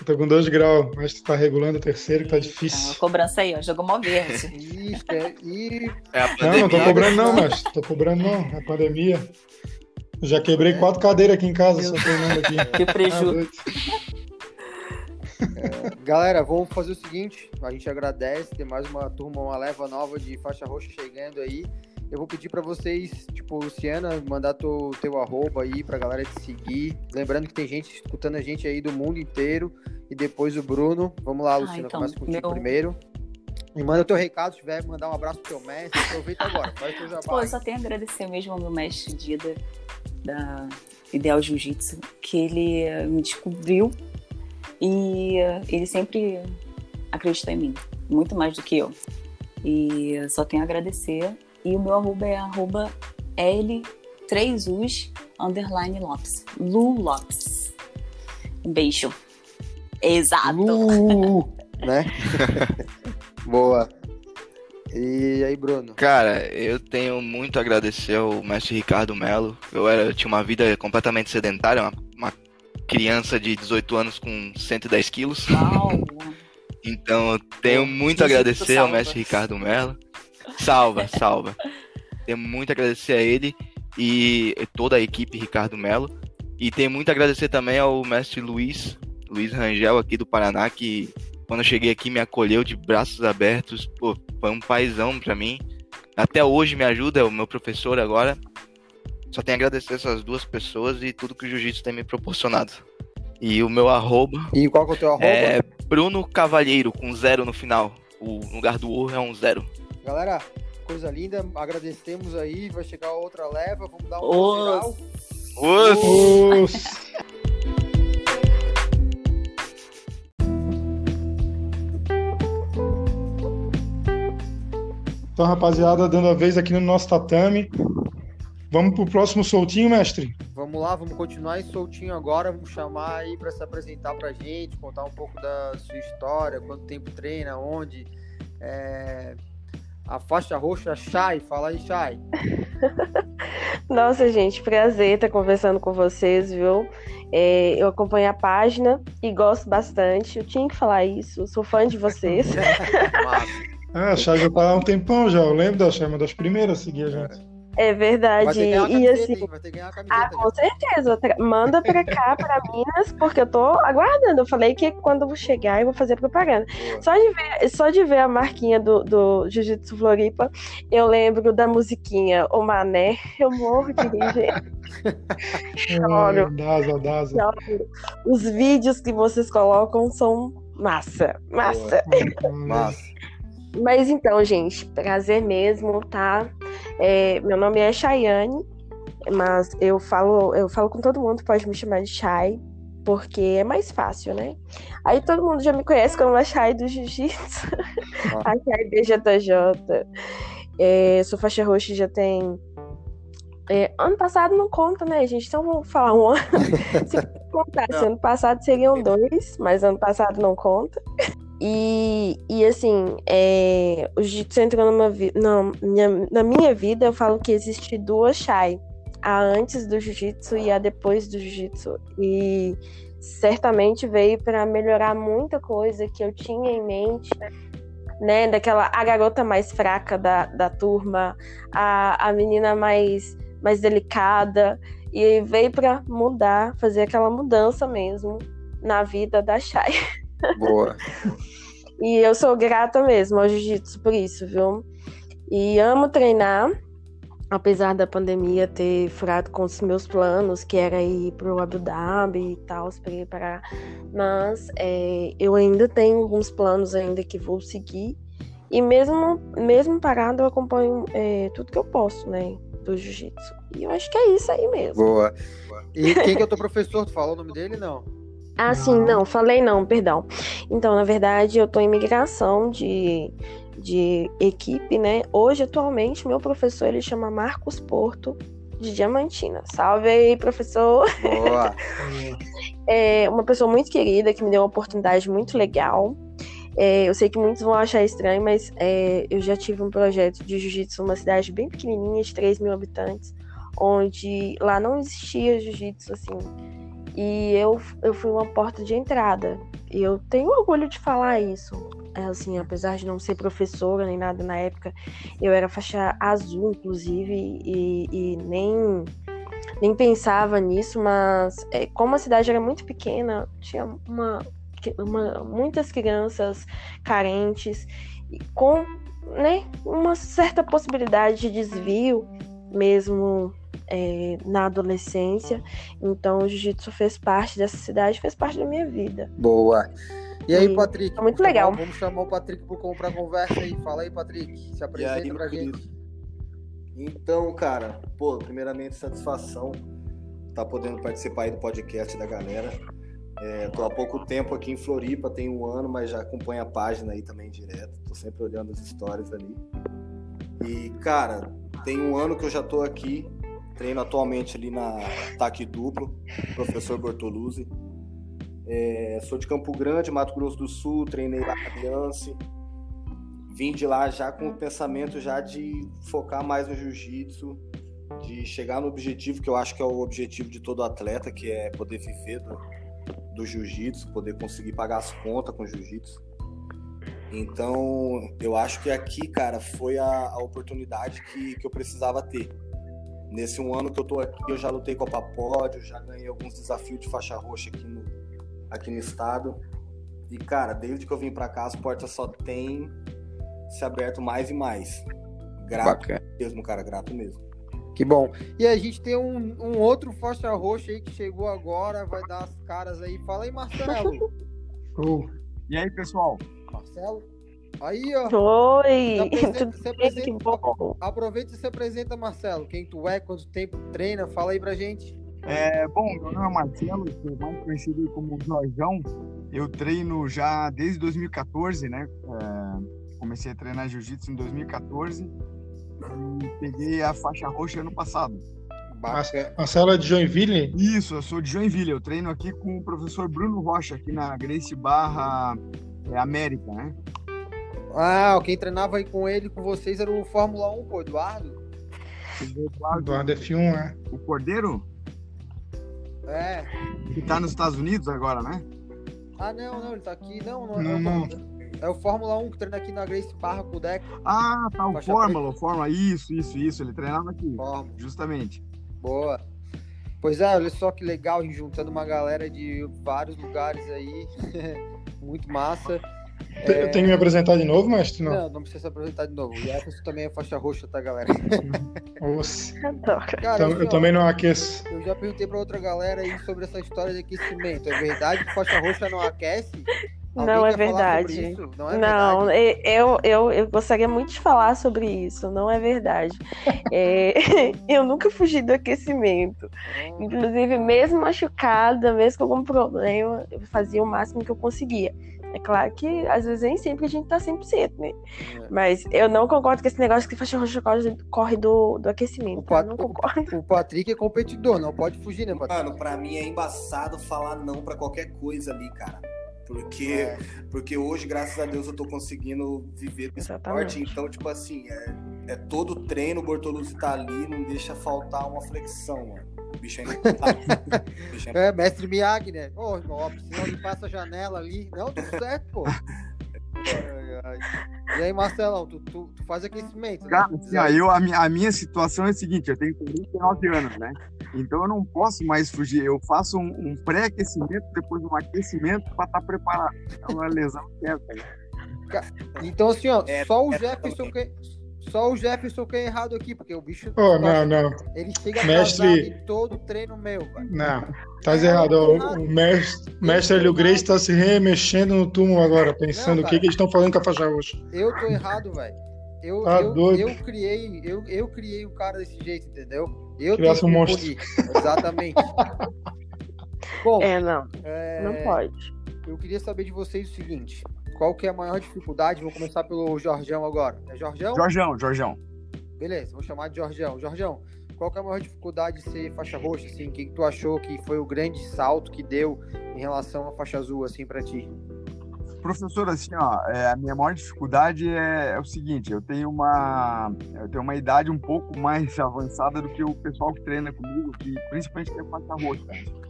Eu tô com dois graus, mas tu tá regulando o terceiro, que tá Ah, difícil. cobrança aí, ó. Jogou mó verde. Isso, é, e É a Não, pandemia. não tô cobrando não, mestre. Tô cobrando não, é pandemia. Eu já quebrei quatro cadeiras aqui em casa, só treinando aqui. Que prejuízo. Doido. Galera, vamos fazer o seguinte: a gente agradece, tem mais uma turma, uma leva nova de faixa roxa chegando aí. Eu vou pedir pra vocês, tipo, Luciana, mandar teu, teu arroba aí pra galera te seguir. Lembrando que tem gente escutando a gente aí do mundo inteiro. E depois o Bruno. Vamos lá, Luciana, então, começa contigo meu- primeiro. E manda teu recado, se tiver, mandar um abraço pro teu mestre. Aproveita agora, faz teu jabá. Pô, eu só tenho a agradecer mesmo ao meu mestre Dida, da Ideal Jiu-Jitsu, que ele me descobriu e eh, ele sempre acreditou em mim, muito mais do que eu. E eu só tenho a agradecer. E o meu arroba é arroba L3Us underline Lopes. Lu Lopes. Um beijo. Exato. Lu, né? Boa. E aí, Bruno? Cara, eu tenho muito a agradecer ao mestre Ricardo Melo. Eu, era, eu tinha uma vida completamente sedentária, uma, uma criança de 18 anos com 110 quilos. Então eu tenho muito a agradecer ao mestre Ricardo Mello. Salva, salva. Tenho muito a agradecer a ele e toda a equipe Ricardo Melo. E tenho muito a agradecer também ao mestre Luiz, Luiz Rangel aqui do Paraná, que quando eu cheguei aqui me acolheu de braços abertos. Pô, foi um paizão pra mim. Até hoje me ajuda, é o meu professor agora. Só tenho a agradecer essas duas pessoas e tudo que o Jiu-Jitsu tem me proporcionado. E o meu arroba E qual que é o teu arroba? é Bruno Cavalheiro, com zero no final. O lugar do O é um zero. Galera, coisa linda. Agradecemos aí. Vai chegar outra leva. Vamos dar um Os. geral. Os... Os- Então, rapaziada, dando a vez aqui no nosso tatame. Vamos pro próximo soltinho, mestre? vamos lá, vamos continuar em soltinho agora, vamos chamar aí para se apresentar pra gente, contar um pouco da sua história, quanto tempo treina, onde. É... A faixa roxa Shai, fala aí, Shai. Nossa, gente, prazer estar conversando com vocês, viu? É, eu acompanho a página e gosto bastante. Eu tinha que falar isso, sou fã de vocês. ah, a Chay já tá há um tempão já, eu lembro da Chay, uma das primeiras a seguir a gente. É verdade. e assim, ah, com certeza. Manda pra cá, pra Minas, porque eu tô aguardando. Eu falei que quando eu vou chegar eu vou fazer propaganda. Só de, ver, só de ver a marquinha do, do Jiu-Jitsu Floripa, eu lembro da musiquinha O Mané. Eu morro de rir, gente. Choro. Daza, daza. Choro. Os vídeos que vocês colocam são massa. Massa. Massa. Mas então, gente, prazer mesmo, tá? É, meu nome é Chayane, mas eu falo, eu falo com todo mundo, pode me chamar de Chay, porque é mais fácil, né? Aí todo mundo já me conhece como a Chay do Jiu-Jitsu, ah. a Chay BJJ. É, sou faixa roxa já tem. É, ano passado não conta, né, gente? Então vamos falar um ano. Se contasse, ano passado seriam dois, mas ano passado não conta. E, e assim, é, o jiu-jitsu entrou numa na, minha, na minha vida, eu falo que existe duas Shai. A antes do jiu-jitsu e a depois do jiu-jitsu. E certamente veio para melhorar muita coisa que eu tinha em mente, né? Daquela a garota mais fraca da, da turma, a, a menina mais, mais delicada. E veio para mudar, fazer aquela mudança mesmo na vida da Shai. Boa. e eu sou grata mesmo ao jiu-jitsu por isso, viu? E amo treinar, apesar da pandemia ter furado com os meus planos, que era ir pro Abu Dhabi e tal, se preparar. Mas é, eu ainda tenho alguns planos ainda que vou seguir. E mesmo, mesmo parado, eu acompanho é, tudo que eu posso, né? Do jiu-jitsu. E eu acho que é isso aí mesmo. Boa. E quem que é o teu professor? Tu falou o nome dele, não? Ah, sim, não, falei não, perdão. Então, na verdade, eu tô em migração de, de equipe, né? Hoje, atualmente, meu professor, ele chama Marcos Porto, de Diamantina. Salve aí, professor! Boa! é uma pessoa muito querida, que me deu uma oportunidade muito legal. É, eu sei que muitos vão achar estranho, mas é, eu já tive um projeto de jiu-jitsu numa cidade bem pequenininha, de 3 mil habitantes, onde lá não existia jiu-jitsu, assim, e eu, eu fui uma porta de entrada. E eu tenho orgulho de falar isso. É assim, apesar de não ser professora nem nada na época, eu era faixa azul, inclusive, e, e nem, nem pensava nisso, mas é, como a cidade era muito pequena, tinha uma, uma, muitas crianças carentes, com né, uma certa possibilidade de desvio mesmo é, na adolescência. Então o jiu-jitsu fez parte dessa cidade, fez parte da minha vida. Boa. E aí, e Patrick? É muito legal. Vamos chamar o Patrick para conversa aí. Fala aí, Patrick. Se apresenta aí, pra gente. Então, cara, pô, primeiramente satisfação estar tá podendo participar aí do podcast da galera. É, tô há pouco tempo aqui em Floripa, tem um ano, mas já acompanho a página aí também direto. Tô sempre olhando as histórias ali. E, cara, tem um ano que eu já tô aqui Treino atualmente ali na TAC Duplo, professor Bortoluzzi. É, sou de Campo Grande, Mato Grosso do Sul, treinei lá na Aliança. Vim de lá já com o pensamento já de focar mais no jiu-jitsu, de chegar no objetivo que eu acho que é o objetivo de todo atleta, que é poder viver do, do jiu-jitsu, poder conseguir pagar as contas com jiu-jitsu. Então, eu acho que aqui, cara, foi a, a oportunidade que, que eu precisava ter Nesse um ano que eu tô aqui, eu já lutei Copa Pódio, já ganhei alguns desafios de faixa roxa aqui no, aqui no estado. E, cara, desde que eu vim para cá, as portas só têm se aberto mais e mais. Grato Bacana. mesmo, cara, grato mesmo. Que bom. E a gente tem um, um outro faixa roxa aí que chegou agora, vai dar as caras aí. Fala aí, Marcelo. Uh. E aí, pessoal? Marcelo? Aí, ó. Oi! Se apresenta, que bom. Aproveita e se apresenta, Marcelo. Quem tu é, quanto tempo treina, fala aí pra gente. É, bom, meu nome é Marcelo, sou mais conhecido como Jorjão. Eu treino já desde 2014, né? É, comecei a treinar jiu-jitsu em 2014 e peguei a faixa roxa ano passado. Marcelo é de Joinville? Isso, eu sou de Joinville. Eu treino aqui com o professor Bruno Rocha, aqui na Grace Barra é, América, né? Ah, quem treinava aí com ele, com vocês, era o Fórmula 1, pô, Eduardo. Eduardo, Eduardo F1, é. O Cordeiro? É. Que tá nos Estados Unidos agora, né? Ah, não, não, ele tá aqui. Não, não, não. não. É o Fórmula 1 que treina aqui na Grace Barra com o Deck. Ah, tá, o Fórmula, o Fórmula, isso, isso, isso. Ele treinava aqui. Fórmula. Justamente. Boa. Pois é, olha só que legal, juntando uma galera de vários lugares aí. Muito massa. Eu é... tenho que me apresentar de novo, mestre? Não, não, não precisa se apresentar de novo. O Jefferson também é faixa roxa, tá, galera? Nossa. Cara, eu, eu também não aqueço. Eu já perguntei pra outra galera aí sobre essa história de aquecimento. É verdade que faixa roxa não aquece? não é verdade. Não, é não verdade. Eu, eu, eu gostaria muito de falar sobre isso. Não é verdade. é, eu nunca fugi do aquecimento. Inclusive, mesmo machucada, mesmo com algum problema, eu fazia o máximo que eu conseguia. É claro que às vezes nem sempre a gente tá 100%, né? É. Mas eu não concordo com esse negócio que faixa roxa corre do, do aquecimento. O, Pat... não concordo. o Patrick é competidor, não pode fugir, né, Patrick? Mano, pra mim é embaçado falar não pra qualquer coisa ali, cara. Porque, é. porque hoje, graças a Deus, eu tô conseguindo viver desse esporte. Então, tipo assim, é, é todo treino, o Bortoluzzi tá ali, não deixa faltar uma flexão, mano. O bicho ainda tá. bicho ainda... É, mestre Miyagi, né? Ô, irmão, ó, senão ele passa a janela ali. Não, tudo certo, pô. E aí, Marcelão, tu, tu, tu faz aquecimento? Né? Cara, assim, ó, eu, a, minha, a minha situação é a seguinte: eu tenho 39 anos, né? Então eu não posso mais fugir. Eu faço um, um pré-aquecimento, depois um aquecimento para estar tá preparado. É uma lesão certa. Né? Então, assim, ó, é, só o é, Jefferson que. Só o Jefferson que é errado aqui, porque o bicho. Oh, não, não. Ele chega mestre... em todo treino meu. Não, tá é, errado. O, o mestre, mestre Hélio Grace tá se remexendo no túmulo agora, pensando não, o que, que eles estão falando com a faixa roxa. Eu tô errado, velho. Eu, tá eu, eu, criei, eu, eu criei o cara desse jeito, entendeu? Eu Criasse um monstro. Exatamente. Bom, é, não. É... Não pode. Eu queria saber de vocês o seguinte: qual que é a maior dificuldade? Vou começar pelo Jorjão agora. É Jorjão? Jorjão, Jorjão. Beleza, vou chamar de Jorjão. Jorjão, qual que é a maior dificuldade de ser faixa roxa? Assim, o que, que tu achou que foi o grande salto que deu em relação à faixa azul, assim, para ti? Professor, assim, ó, é, a minha maior dificuldade é, é, o seguinte, eu tenho uma eu tenho uma idade um pouco mais avançada do que o pessoal que treina comigo, que principalmente é faixa roxa.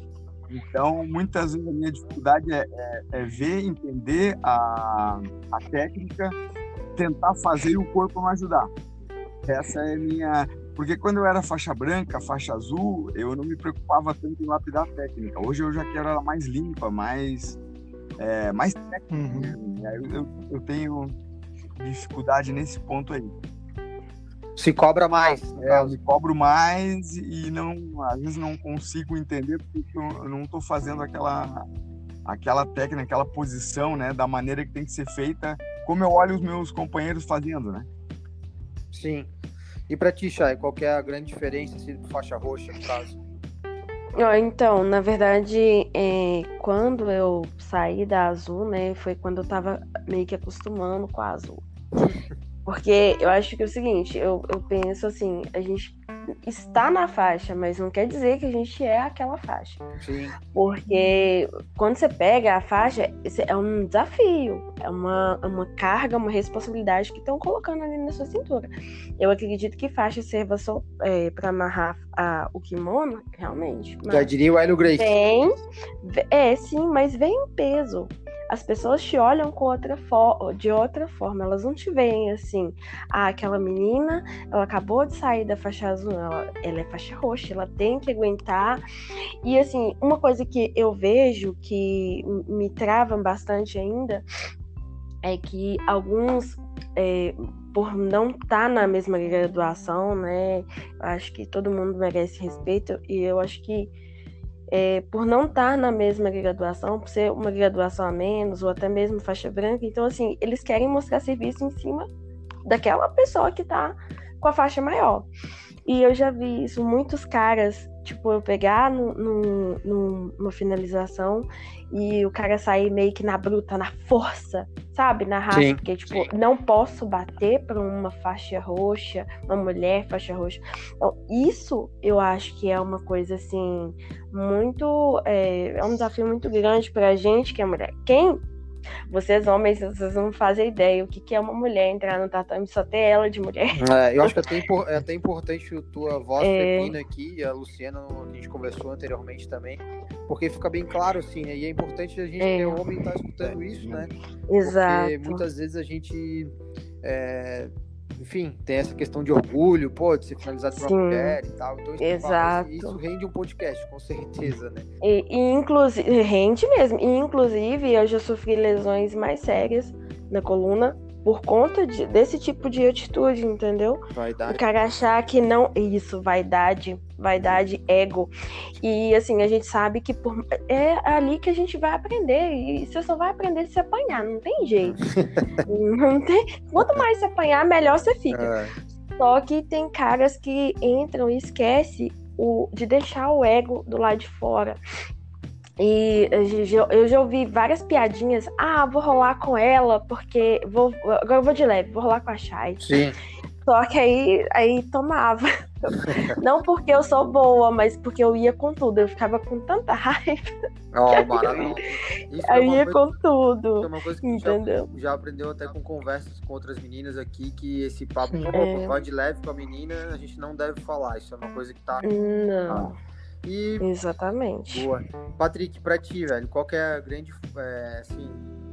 Então, muitas vezes a minha dificuldade é, é, é, ver, entender a, a técnica, tentar fazer e o corpo não ajudar. Essa é a minha. Porque quando eu era faixa branca, faixa azul, eu não me preocupava tanto em lapidar a técnica. Hoje eu já quero ela mais limpa, mais é, mais técnico. Uhum. Eu, eu, eu, tenho dificuldade nesse ponto aí. Se cobra mais. É, eu me cobro mais e não, às vezes não consigo entender porque eu não estou fazendo aquela, aquela técnica, aquela posição, né, da maneira que tem que ser feita, como eu olho os meus companheiros fazendo, né? Sim. E para ti, Chay, qual é a grande diferença assim, do faixa roxa, no caso? Então, na verdade, é, quando eu saí da Azul, né, foi quando eu tava meio que acostumando com a Azul. Porque eu acho que é o seguinte, eu, eu penso assim, a gente está na faixa, mas não quer dizer que a gente é aquela faixa. Sim. Porque quando você pega a faixa, é um desafio, é uma, uma carga, uma responsabilidade que estão colocando ali na sua cintura. Eu acredito que faixa serva só é, para amarrar a, o kimono, realmente. Já diria o Hélio Grace. Vem, é, sim, mas vem um peso as pessoas te olham com outra de outra forma, elas não te veem assim, ah, aquela menina, ela acabou de sair da faixa azul, ela, ela é faixa roxa, ela tem que aguentar. E assim, uma coisa que eu vejo que me trava bastante ainda é que alguns é, por não estar tá na mesma graduação, né? Eu acho que todo mundo merece respeito e eu acho que é, por não estar na mesma graduação, por ser uma graduação a menos, ou até mesmo faixa branca. Então, assim, eles querem mostrar serviço em cima daquela pessoa que está com a faixa maior. E eu já vi isso, muitos caras, tipo, eu pegar no, no, numa finalização e o cara sair meio que na bruta, na força, sabe? Na raça, Sim, porque, tipo, não posso bater pra uma faixa roxa, uma mulher faixa roxa. Então, isso eu acho que é uma coisa, assim, muito. É, é um desafio muito grande pra gente que é mulher. Quem vocês, homens, vocês não fazem ideia o que, que é uma mulher entrar no tatame só ter ela de mulher. É, eu acho que é até, é até importante a tua voz É. feminina aqui, e a Luciana, a gente conversou anteriormente também, porque fica bem claro, assim, né? E é importante a gente, É. que é homem, estar escutando isso, né? Exato. Porque muitas vezes a gente, é, enfim, tem essa questão de orgulho, pô, de ser finalizado por uma mulher e tal. Então, isso, Exato. isso rende um podcast, com certeza, né? E, e inclusive, rende mesmo. E inclusive, eu já sofri lesões mais sérias na coluna por conta de- desse tipo de atitude, entendeu? O Vaidade. cara achar que não. Isso, vaidade, vaidade, ego. E assim, a gente sabe que por... é ali que a gente vai aprender. E você só vai aprender se apanhar, não tem jeito. não tem... Quanto mais você apanhar, melhor você fica. É, Só que tem caras que entram e esquece o, de deixar o ego do lado de fora. E eu já- ouvi várias piadinhas. Ah, vou rolar com ela, porque. Vou, agora eu vou de leve, vou rolar com a Chay. sim. Só que aí, aí tomava. Não porque eu sou boa, mas porque eu ia com tudo. Eu ficava com tanta raiva. É Aí ia coisa, com isso é tudo. uma coisa que gente já, Entendeu? já aprendeu até com conversas com outras meninas aqui, que esse papo, É. vai de leve com a menina, a gente não deve falar. Isso é uma coisa que tá. Não, E exatamente. Boa. Patrick, pra ti, velho, qual que é a grande, é, assim,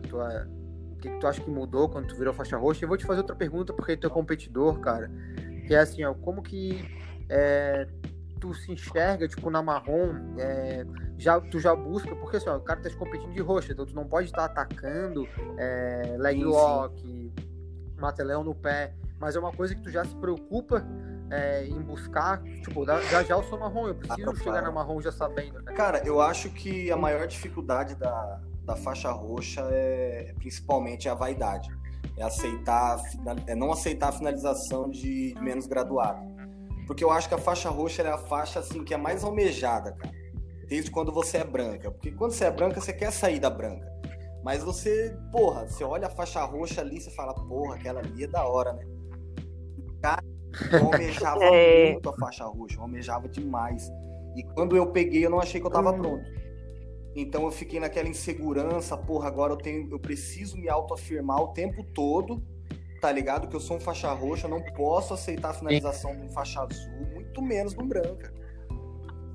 tua, o que, que tu acha que mudou quando tu virou faixa roxa? Eu vou te fazer outra pergunta, porque tu é competidor, cara, que é assim, ó, como que é, tu se enxerga, tipo, na marrom, é, já, tu já busca, porque assim, ó, o cara tá competindo de roxa, então tu não pode estar atacando é, leg lock, matelão no pé, mas é uma coisa que tu já se preocupa é, em buscar, tipo, já já eu sou marrom, eu preciso Ah, chegar na marrom já sabendo, né? Cara, eu acho que a maior dificuldade da, da faixa roxa é principalmente a vaidade. É aceitar, é não aceitar a finalização de menos graduado. Porque eu acho que a faixa roxa é a faixa assim que é mais almejada, cara. Desde quando você é branca. Porque quando você é branca, você quer sair da branca. Mas você, porra, você olha a faixa roxa ali, você fala, porra, aquela ali é da hora, né? Cara, eu almejava É. muito a faixa roxa, eu almejava demais. E quando eu peguei, eu não achei que eu tava Hum. pronto. Então eu fiquei naquela insegurança, porra, agora eu tenho, eu preciso me autoafirmar o tempo todo, tá ligado? Que eu sou um faixa roxa, eu não posso aceitar a finalização de um faixa azul, muito menos de um branca.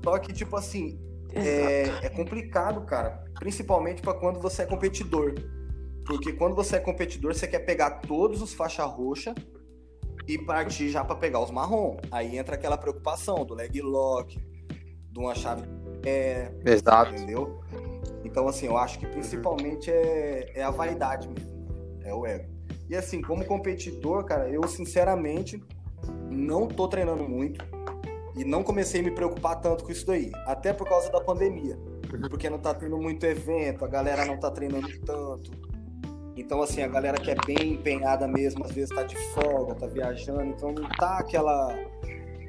Só que, tipo assim, é, é complicado, cara. Principalmente pra quando você é competidor. Porque quando você é competidor, você quer pegar todos os faixa roxa e partir já pra pegar os marrom. Aí entra aquela preocupação do leg lock, de uma chave é, Exato. entendeu? Então, assim, eu acho que principalmente é, é a vaidade mesmo, é o ego. E assim, como competidor, cara, eu sinceramente não tô treinando muito e não comecei a me preocupar tanto com isso daí, até por causa da pandemia, porque não tá tendo muito evento, a galera não tá treinando tanto. Então, assim, a galera que é bem empenhada mesmo, às vezes tá de folga, tá viajando, então não tá aquela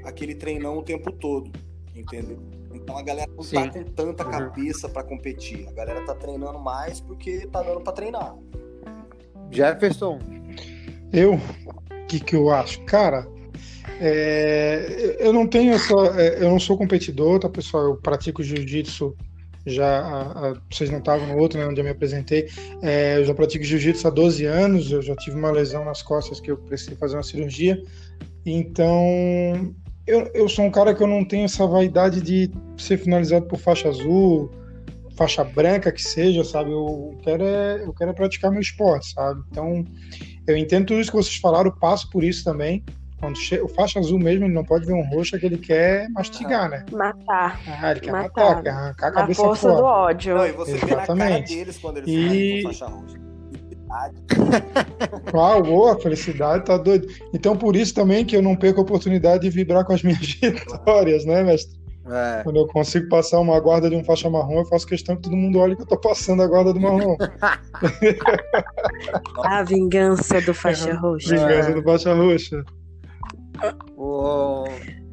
aquele treinão o tempo todo, entendeu? Então a galera não Sim. tá com tanta Uhum. cabeça pra competir. A galera tá treinando mais porque tá dando pra treinar. Jefferson, Eu, o que, que eu acho? Cara, é, eu não tenho essa. é, Eu não sou competidor, tá, pessoal? Eu pratico jiu-jitsu já. há- há- vocês não estavam no outro, né? Onde eu me apresentei. É, eu já pratico jiu-jitsu há 12 anos, eu já tive uma lesão nas costas que eu precisei fazer uma cirurgia. Então, eu, eu sou um cara que eu não tenho essa vaidade de ser finalizado por faixa azul, faixa branca que seja, sabe? Eu quero é, eu quero é praticar meu esporte, sabe? Então, eu entendo tudo isso que vocês falaram, passo por isso também. Quando che... o faixa azul mesmo, ele não pode ver um roxo, é que ele quer mastigar, né? Matar. Ah, ele quer Matar. matar, quer arrancar a Na cabeça força do fora. ódio. Não, e você vê na cara Exatamente. deles quando eles E- faixa roxa. Uau, boa, felicidade, tá doido. Então, por isso também que eu não perco a oportunidade de vibrar com as minhas vitórias, né, mestre? é, Quando eu consigo passar uma guarda de um faixa marrom, eu faço questão que todo mundo olhe que eu tô passando a guarda do marrom. A vingança do faixa roxa. Vingança do faixa roxa. O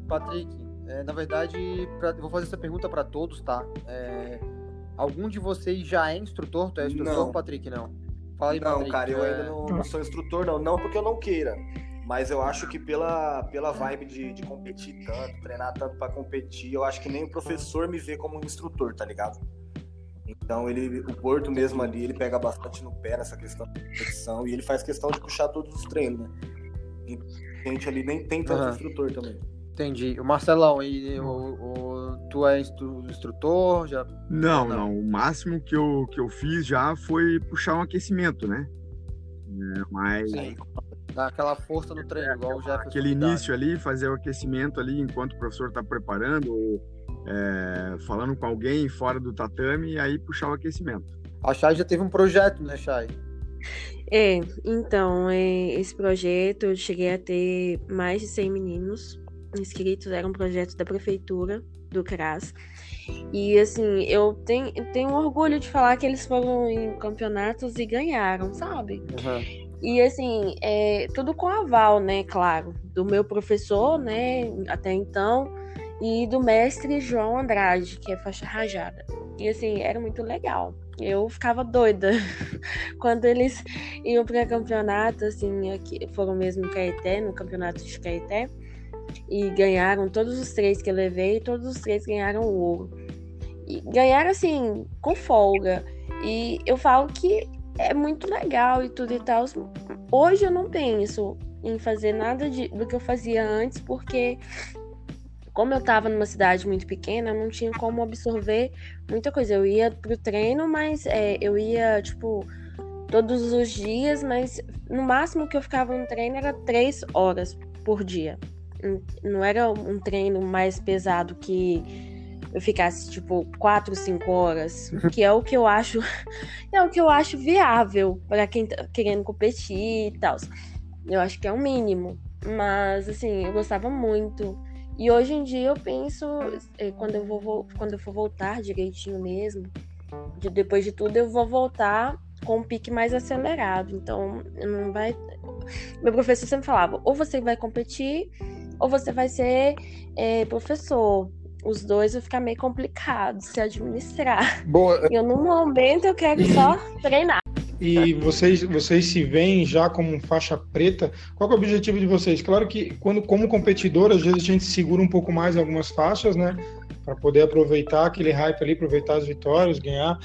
Patrick, é, na verdade, pra, vou fazer essa pergunta para todos, tá? É, algum de vocês já é instrutor? Tu é instrutor, Não. Patrick? Não. Fala aí, Não, Patrick. cara, eu é- ainda não, não sou instrutor, não. Não porque eu não queira. Mas eu acho que pela, pela vibe de, de competir tanto, treinar tanto pra competir, eu acho que nem o professor me vê como um instrutor, tá ligado? Então ele, o Porto mesmo ali, ele pega bastante no pé nessa questão de competição e ele faz questão de puxar todos os treinos, né? Gente ali nem tem tanto Aham. instrutor também. Entendi. O Marcelão, e, o, o- tu é instru- instrutor? Já... Não, Não. não. O máximo que eu, que eu fiz já foi puxar um aquecimento, né? É, mas Sim. Dá aquela força no treino, igual o Jefferson. aquele início ali, fazer o aquecimento ali enquanto o professor está preparando, ou é, falando com alguém fora do tatame, e aí puxar o aquecimento. A Chay já teve um projeto, né, Chay? É, então, é, esse projeto eu cheguei a ter mais de 100 meninos inscritos, era um projeto da prefeitura do CRAS. E assim, eu tenho, eu tenho orgulho de falar que eles foram em campeonatos e ganharam, sabe? E assim, é, tudo com aval, né, claro, do meu professor, né, até então, e do mestre João Andrade, que é faixa rajada. E assim, era muito legal. Eu ficava doida quando eles iam para campeonato, assim, aqui, foram mesmo em Caeté, no campeonato de Caeté, e ganharam todos os três que eu levei, todos os três ganharam ouro. E ganharam assim, com folga. E eu falo que é muito legal e tudo e tal. Hoje eu não penso em fazer nada de, do que eu fazia antes, porque como eu tava numa cidade muito pequena, eu não tinha como absorver muita coisa. Eu ia pro treino, mas é, eu ia, tipo, todos os dias, mas no máximo que eu ficava no treino era três horas por dia. Não era um treino mais pesado que eu ficasse, tipo, quatro, cinco horas, que é o que eu acho, é o que eu acho viável para quem tá querendo competir e tal. Eu acho que é o mínimo. Mas, assim, eu gostava muito. E hoje em dia eu penso, eh, quando eu, vou, vo- quando eu for voltar direitinho mesmo, de- depois de tudo, eu vou voltar com um pique mais acelerado. Então, não vai. Meu professor sempre falava: ou você vai competir, ou você vai ser eh, professor. Os dois vai ficar meio complicado se administrar. Boa. Eu, no momento, eu quero só treinar. E vocês, vocês se veem já como faixa preta? Qual que é o objetivo de vocês? Claro que quando como competidor, às vezes a gente segura um pouco mais em algumas faixas, né? Para poder aproveitar aquele hype ali, aproveitar as vitórias, ganhar.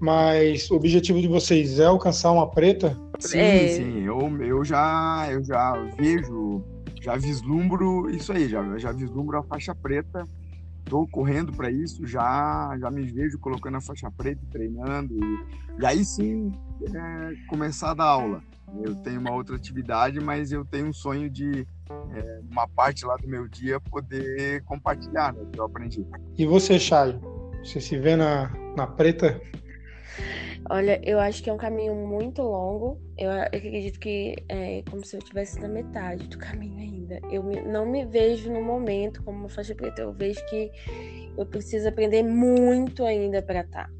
Mas o objetivo de vocês é alcançar uma preta? Sim, É. sim. Eu, eu, já, eu já vejo, já vislumbro isso aí, já, já vislumbro a faixa preta. Tô correndo para isso, já, já me vejo colocando a faixa preta, treinando. E, e aí sim é, começar a dar aula. Eu tenho uma outra atividade, mas eu tenho um sonho de é, uma parte lá do meu dia poder compartilhar né, o que eu aprendi. E você, Chay? Você se vê na, na preta? Olha, eu acho que é um caminho muito longo. Eu, acredito que é como se eu estivesse na metade do caminho ainda. Eu não me vejo no momento como uma faixa preta. Eu vejo que eu preciso aprender muito ainda para estar.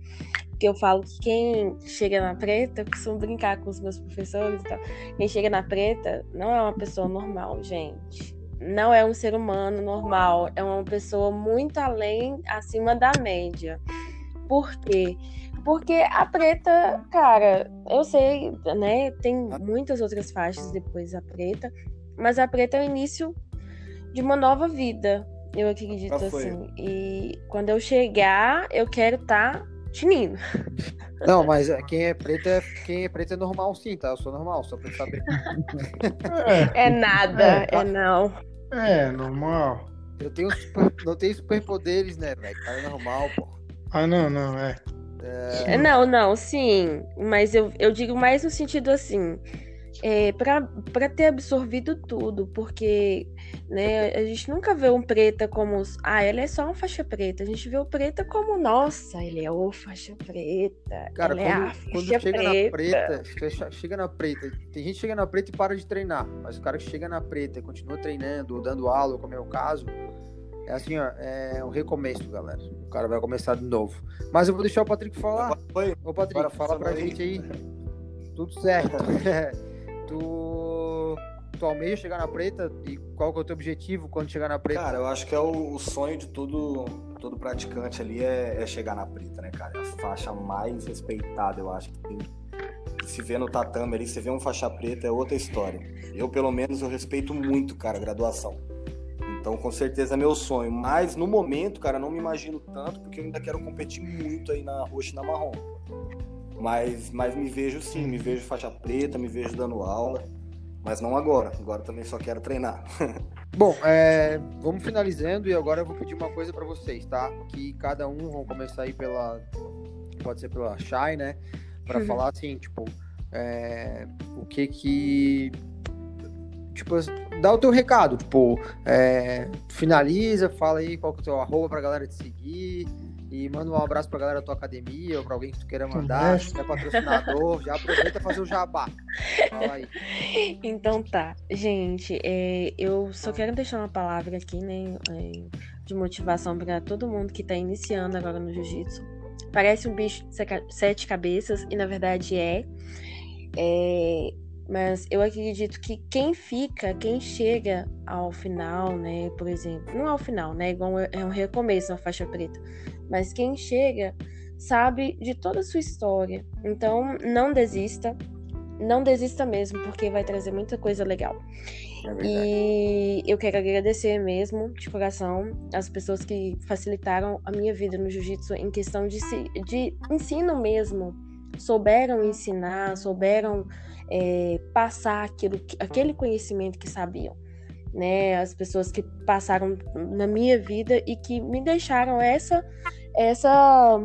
Porque eu falo que quem chega na preta, eu costumo brincar com os meus professores e tal. Quem chega na preta não é uma pessoa normal, gente. Não é um ser humano normal. É uma pessoa muito além, acima da média. Por quê? Porque a preta, cara, eu sei, né? Tem muitas outras faixas depois da preta, mas a preta é o início de uma nova vida, eu acredito assim. E quando eu chegar, eu quero estar tá tinindo. Não, mas é, quem é preto é, quem é preto é normal sim, tá? Eu sou normal, só pra saber. É nada, É, é, não. É, normal. Eu tenho super, não tenho superpoderes, né, velho? Cara, é normal, pô. Ah, não, não, é. É, Não, não, sim. Mas eu, eu digo mais no sentido assim. É, para ter absorvido tudo, porque né, a gente nunca vê um preta como. Ah, ela é só uma faixa preta. A gente vê o preta como, nossa, ele é o faixa preta. Cara, é a quando, quando faixa chega na preta. preta, che- chega na preta, tem gente que chega na preta e para de treinar, mas o cara que chega na preta e continua treinando, ou dando aula, como é o caso, é assim, ó, é um recomeço, galera. O cara vai começar de novo. Mas eu vou deixar o Patrick falar. Foi. Ô, Patrick, Agora fala pra aí. gente aí. Tudo certo. tu, tu almeja chegar na preta e qual que é o teu objetivo quando chegar na preta? Cara, eu acho que é o, o sonho de todo, todo praticante ali é, é, chegar na preta, né, cara? É a faixa mais respeitada, eu acho que tem. Se vê no tatame ali, você vê um faixa preta, é outra história. Eu, pelo menos, eu respeito muito, cara, a graduação. Então, com certeza é meu sonho. Mas, no momento, cara, não me imagino tanto, porque eu ainda quero competir muito aí na roxa e na marrom. Mas, mas me vejo sim, me vejo faixa preta, me vejo dando aula. Mas não agora. Agora também só quero treinar. Bom, é, vamos finalizando e agora eu vou pedir uma coisa para vocês, tá? Que cada um vão começar aí pela. Pode ser pela Shai, né? Para uhum. falar assim, tipo, é, o que que. Tipo, dá o teu recado, tipo, é, finaliza, fala aí qual que é o teu arroba pra galera te seguir, e manda um abraço pra galera da tua academia ou pra alguém que tu queira mandar, se é patrocinador, já aproveita e fazer o jabá. Fala aí. Então tá, gente, é, eu só quero deixar uma palavra aqui, né, é, de motivação para todo mundo que tá iniciando agora no jiu-jitsu. Parece um bicho de sete cabeças, e na verdade é. é mas eu acredito que quem fica, quem chega ao final, né, por exemplo, não ao final, né, igual é um recomeço na faixa preta, mas quem chega sabe de toda a sua história. Então, não desista, não desista mesmo, porque vai trazer muita coisa legal. É e eu quero agradecer mesmo, de coração, as pessoas que facilitaram a minha vida no jiu-jitsu em questão de, de ensino mesmo. Souberam ensinar, souberam é, passar aquilo, aquele conhecimento que sabiam. Né, as pessoas que passaram na minha vida e que me deixaram essa essa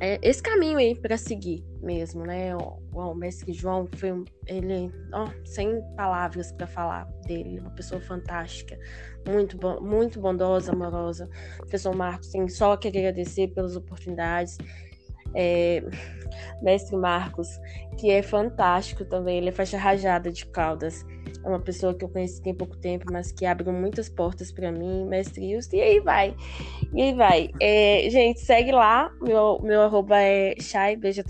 é, esse caminho aí para seguir mesmo, né? O, o mestre João foi um, ele, ó, sem palavras para falar dele, uma pessoa fantástica, muito muito bondosa, amorosa. Professor Marcos tem só que agradecer pelas oportunidades é, mestre Marcos, que é fantástico também, ele é faixa rajada de Caldas. É uma pessoa que eu conheci tem pouco tempo, mas que abre muitas portas para mim, mestre Wilson, e aí vai. E aí vai. É, gente, segue lá, meu, meu arroba é shaibjj.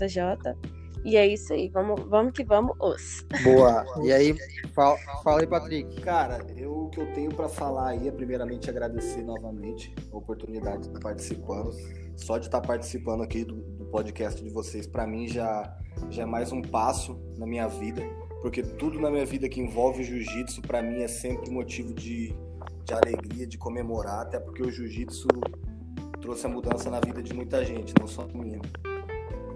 E é isso aí, vamos, vamos que vamos, os. Boa. E aí, fala, fala aí, Patrick. Cara, eu, o que eu tenho para falar aí é primeiramente agradecer novamente a oportunidade de estar participando. Só de estar participando aqui do podcast de vocês, para mim já, já é mais um passo na minha vida, porque tudo na minha vida que envolve jiu-jitsu, para mim é sempre motivo de, de alegria, de comemorar, até porque o jiu-jitsu trouxe a mudança na vida de muita gente, não só minha.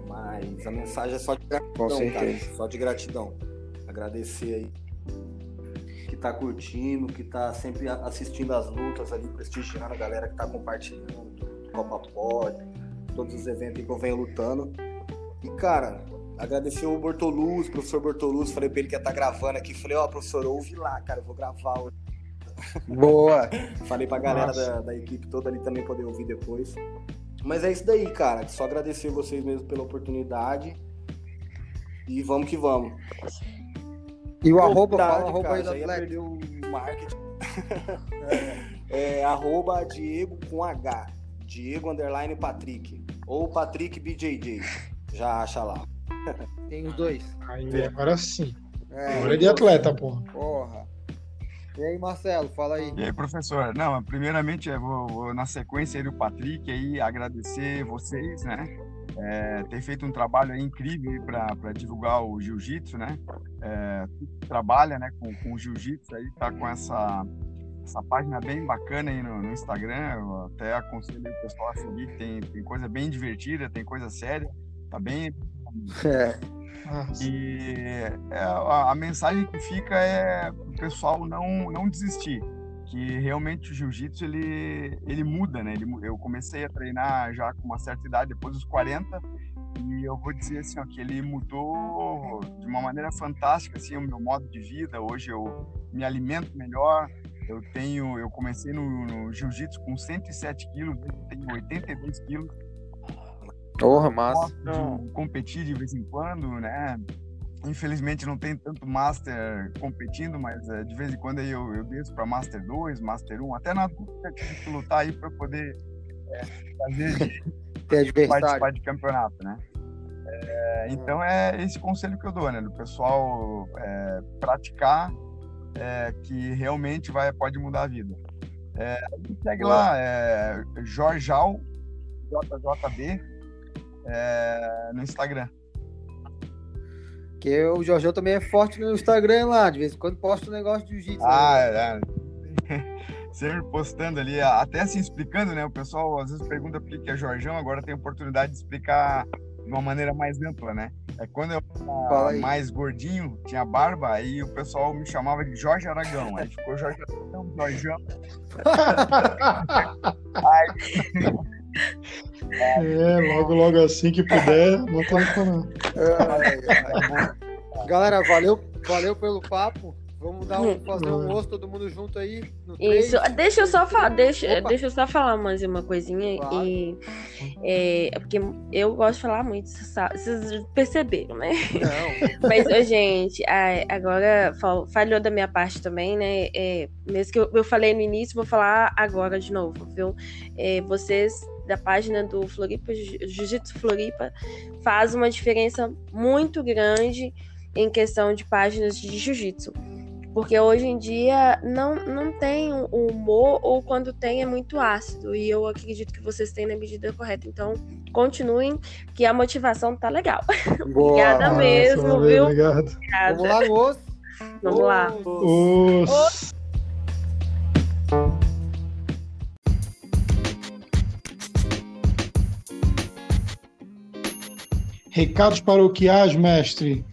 Mas a mensagem é só de gratidão, cara. Só de gratidão. Agradecer aí que tá curtindo, que tá sempre assistindo as lutas ali, prestigiando a galera que tá compartilhando, Copa Pod, todos os eventos que eu venho lutando. E, cara, agradecer o Bortoluz, professor Bortoluz, falei pra ele que ia estar tá gravando aqui, falei, ó, oh, professor, ouve lá, cara, eu vou gravar hoje. Boa! falei pra galera da, da equipe toda ali também poder ouvir depois. Mas é isso daí, cara. Só agradecer vocês mesmo pela oportunidade. E vamos que vamos. E o arroba, fala arroba cara, aí do perdeu o marketing. é, é, arroba Diego com H. Diego Underline Patrick. Ou Patrick BJJ. Já acha lá. Tem os dois. Aí, agora sim. É, Agora é de atleta, porra. Porra. E aí, Marcelo, fala aí. E aí, professor? Não, primeiramente, eu vou, vou na sequência aí do Patrick, aí, agradecer vocês, né? É, ter feito um trabalho incrível para divulgar o jiu-jitsu, né? É, trabalha né, com, com o jiu-jitsu aí, tá com essa, essa página bem bacana aí no, no, Instagram. Eu até aconselho o pessoal a seguir, tem, tem coisa bem divertida, tem coisa séria, tá bem. É. E é, a, a, mensagem que fica é o pessoal não, não desistir. Que realmente o jiu-jitsu ele, ele muda, né? Ele, eu comecei a treinar já com uma certa idade, depois dos 40, e eu vou dizer assim, ó, que ele mudou de uma maneira fantástica assim, o meu modo de vida. Hoje eu me alimento melhor. Eu tenho, eu comecei no, no jiu-jitsu com 107 quilos, tenho 82 quilos Porra, massa. Competir de vez em quando, né? Infelizmente não tem tanto Master competindo, mas é, de vez em quando eu, eu desço para Master 2, Master 1, até na dúvida tive que lutar aí para poder é, fazer de, participar de campeonato, né? É, então é esse conselho que eu dou, né? Do pessoal praticar é, que realmente vai, pode mudar a vida. É, segue lá, é, Jorjal, JJB, é, no Instagram. Que o Jorjão também é forte no Instagram lá, de vez em quando posta um negócio de jiu-jitsu. Ah, é. Sempre postando ali, até assim explicando, né? O pessoal às vezes pergunta por que é Jorjão, agora tem a oportunidade de explicar de uma maneira mais ampla, né? É quando eu era mais gordinho, tinha barba, aí o pessoal me chamava de Jorge Aragão. Aí ficou Jorge Aragão, Jorjão. É, logo, logo assim que puder, não tá falando. Galera, valeu, valeu pelo papo. Vamos dar um, fazer um osso todo mundo junto aí. Isso. Deixa eu só falar, deixa, deixa eu só falar mais uma coisinha claro. e é, porque eu gosto de falar muito, vocês perceberam, né? Não. Mas gente, agora falhou da minha parte também, né? É, mesmo que eu, eu falei no início, vou falar agora de novo, viu? É, vocês da página do Floripa Jiu-Jitsu Floripa faz uma diferença muito grande em questão de páginas de jiu-jitsu. Porque hoje em dia não, não tem o um humor, ou quando tem é muito ácido. E eu acredito que vocês têm na medida correta. Então, continuem, que a motivação tá legal. Boa. Obrigada Nossa, mesmo, valeu, viu? Obrigado. Obrigada. Vamos lá, moço. Vamos lá. Os... Recados paroquiais, mestre.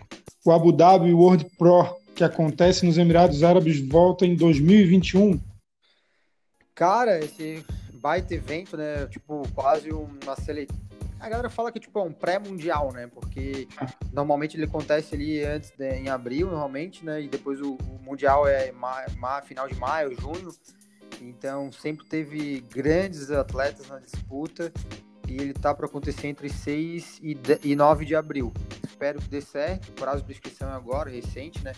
O Abu Dhabi World Pro que acontece nos Emirados Árabes volta em 2021? Cara, esse baita evento, né? Tipo, quase uma seleção. A galera fala que tipo, é um pré-mundial, né? Porque normalmente ele acontece ali antes de, em abril, normalmente, né? E depois o, o mundial é ma, ma, final de maio, junho. Então sempre teve grandes atletas na disputa e ele tá para acontecer entre 6 e, e 9 de abril. Espero que dê certo. O prazo de inscrição é agora, recente, né?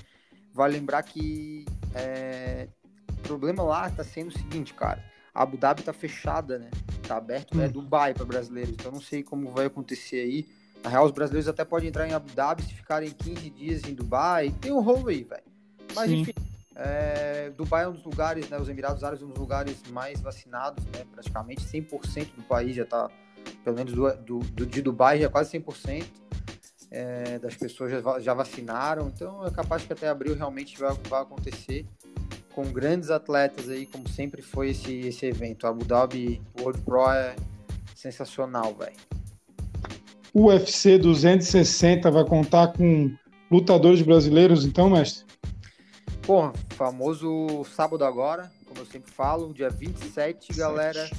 Vale lembrar que é, o problema lá tá sendo o seguinte, cara. A Abu Dhabi tá fechada, né? Tá aberto, é. Dubai para brasileiros. Então não sei como vai acontecer aí. Na real, os brasileiros até podem entrar em Abu Dhabi se ficarem 15 dias em Dubai. Tem um rolo aí, velho. Mas Sim. enfim, é, Dubai é um dos lugares, né? Os Emirados Árabes são um dos lugares mais vacinados, né? Praticamente 100% do país já tá, pelo menos do, do, do de Dubai já é quase 100% é, das pessoas já, já, vacinaram, então é capaz que até abril realmente vai, vai acontecer com grandes atletas aí, como sempre foi esse, esse evento. A Abu Dhabi World Pro é sensacional, velho. O UFC 260 vai contar com lutadores brasileiros, então, mestre? Pô, famoso sábado agora, como eu sempre falo, dia 27, 27. galera.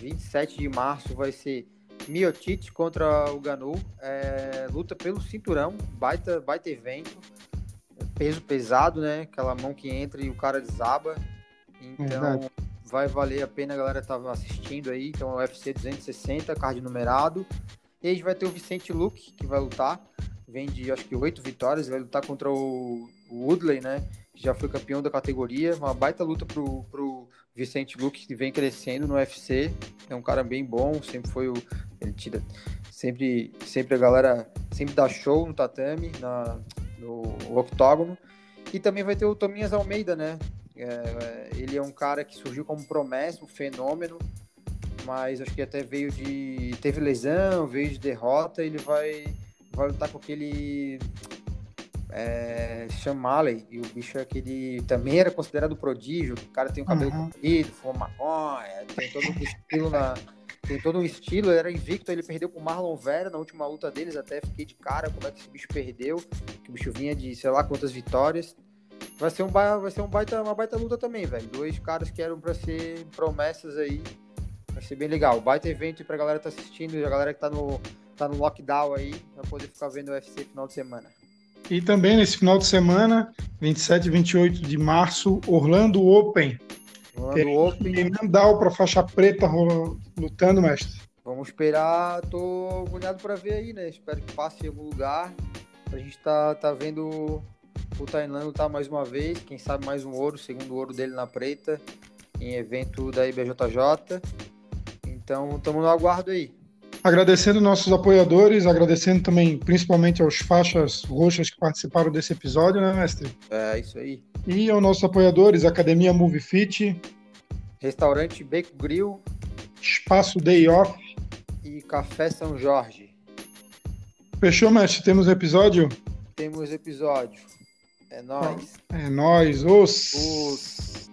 27 de março vai ser Miotic contra o Ganu. É, luta pelo cinturão, baita, baita evento. Peso pesado, né? Aquela mão que entra e o cara desaba. Então vai valer a pena a galera estar tá assistindo aí. Então é o UFC 260, card numerado. E aí a gente vai ter o Vicente Luke, que vai lutar. Vem de acho que oito vitórias, vai lutar contra o, o Woodley, né? Que já foi campeão da categoria. Uma baita luta pro, pro Vicente Luke, que vem crescendo no UFC. É um cara bem bom, sempre foi o. Ele tira. Sempre, sempre a galera sempre dá show no tatame, na, no octógono. E também vai ter o Tominhas Almeida, né? É, ele é um cara que surgiu como promessa, um fenômeno, mas acho que até veio de. teve lesão, veio de derrota. Ele vai, vai lutar com aquele é, Sean Malley, e o bicho é aquele também era considerado prodígio, o cara tem o cabelo uhum. comprido, fuma maconha, tem todo um estilo na tem todo um estilo, ele era invicto, ele perdeu pro Marlon Vera na última luta deles, até fiquei de cara como é que esse bicho perdeu, que o bicho vinha de sei lá quantas vitórias. Vai ser um vai ser um baita, uma baita luta também, velho. Dois caras que eram para ser promessas aí. Vai ser bem legal. Baita evento pra galera que tá assistindo, a galera que tá no tá no lockdown aí, vai poder ficar vendo o UFC final de semana. E também nesse final de semana, 27 e 28 de março, Orlando Open. Orlando Open. Mandal para faixa preta lutando, mestre. Vamos esperar, tô agoniado para ver aí, né? Espero que passe em algum lugar. A gente tá, tá vendo o Tainan lutar mais uma vez, quem sabe mais um ouro, segundo ouro dele na preta, em evento da IBJJ. Então, estamos no aguardo aí. Agradecendo nossos apoiadores, agradecendo também principalmente aos faixas roxas que participaram desse episódio, né, mestre? É, isso aí. E aos nossos apoiadores, Academia Movie Fit, Restaurante Beco Grill Espaço Day Off. e Café São Jorge. Fechou, mestre? Temos episódio? Temos episódio. É nóis. É nóis, os... Os...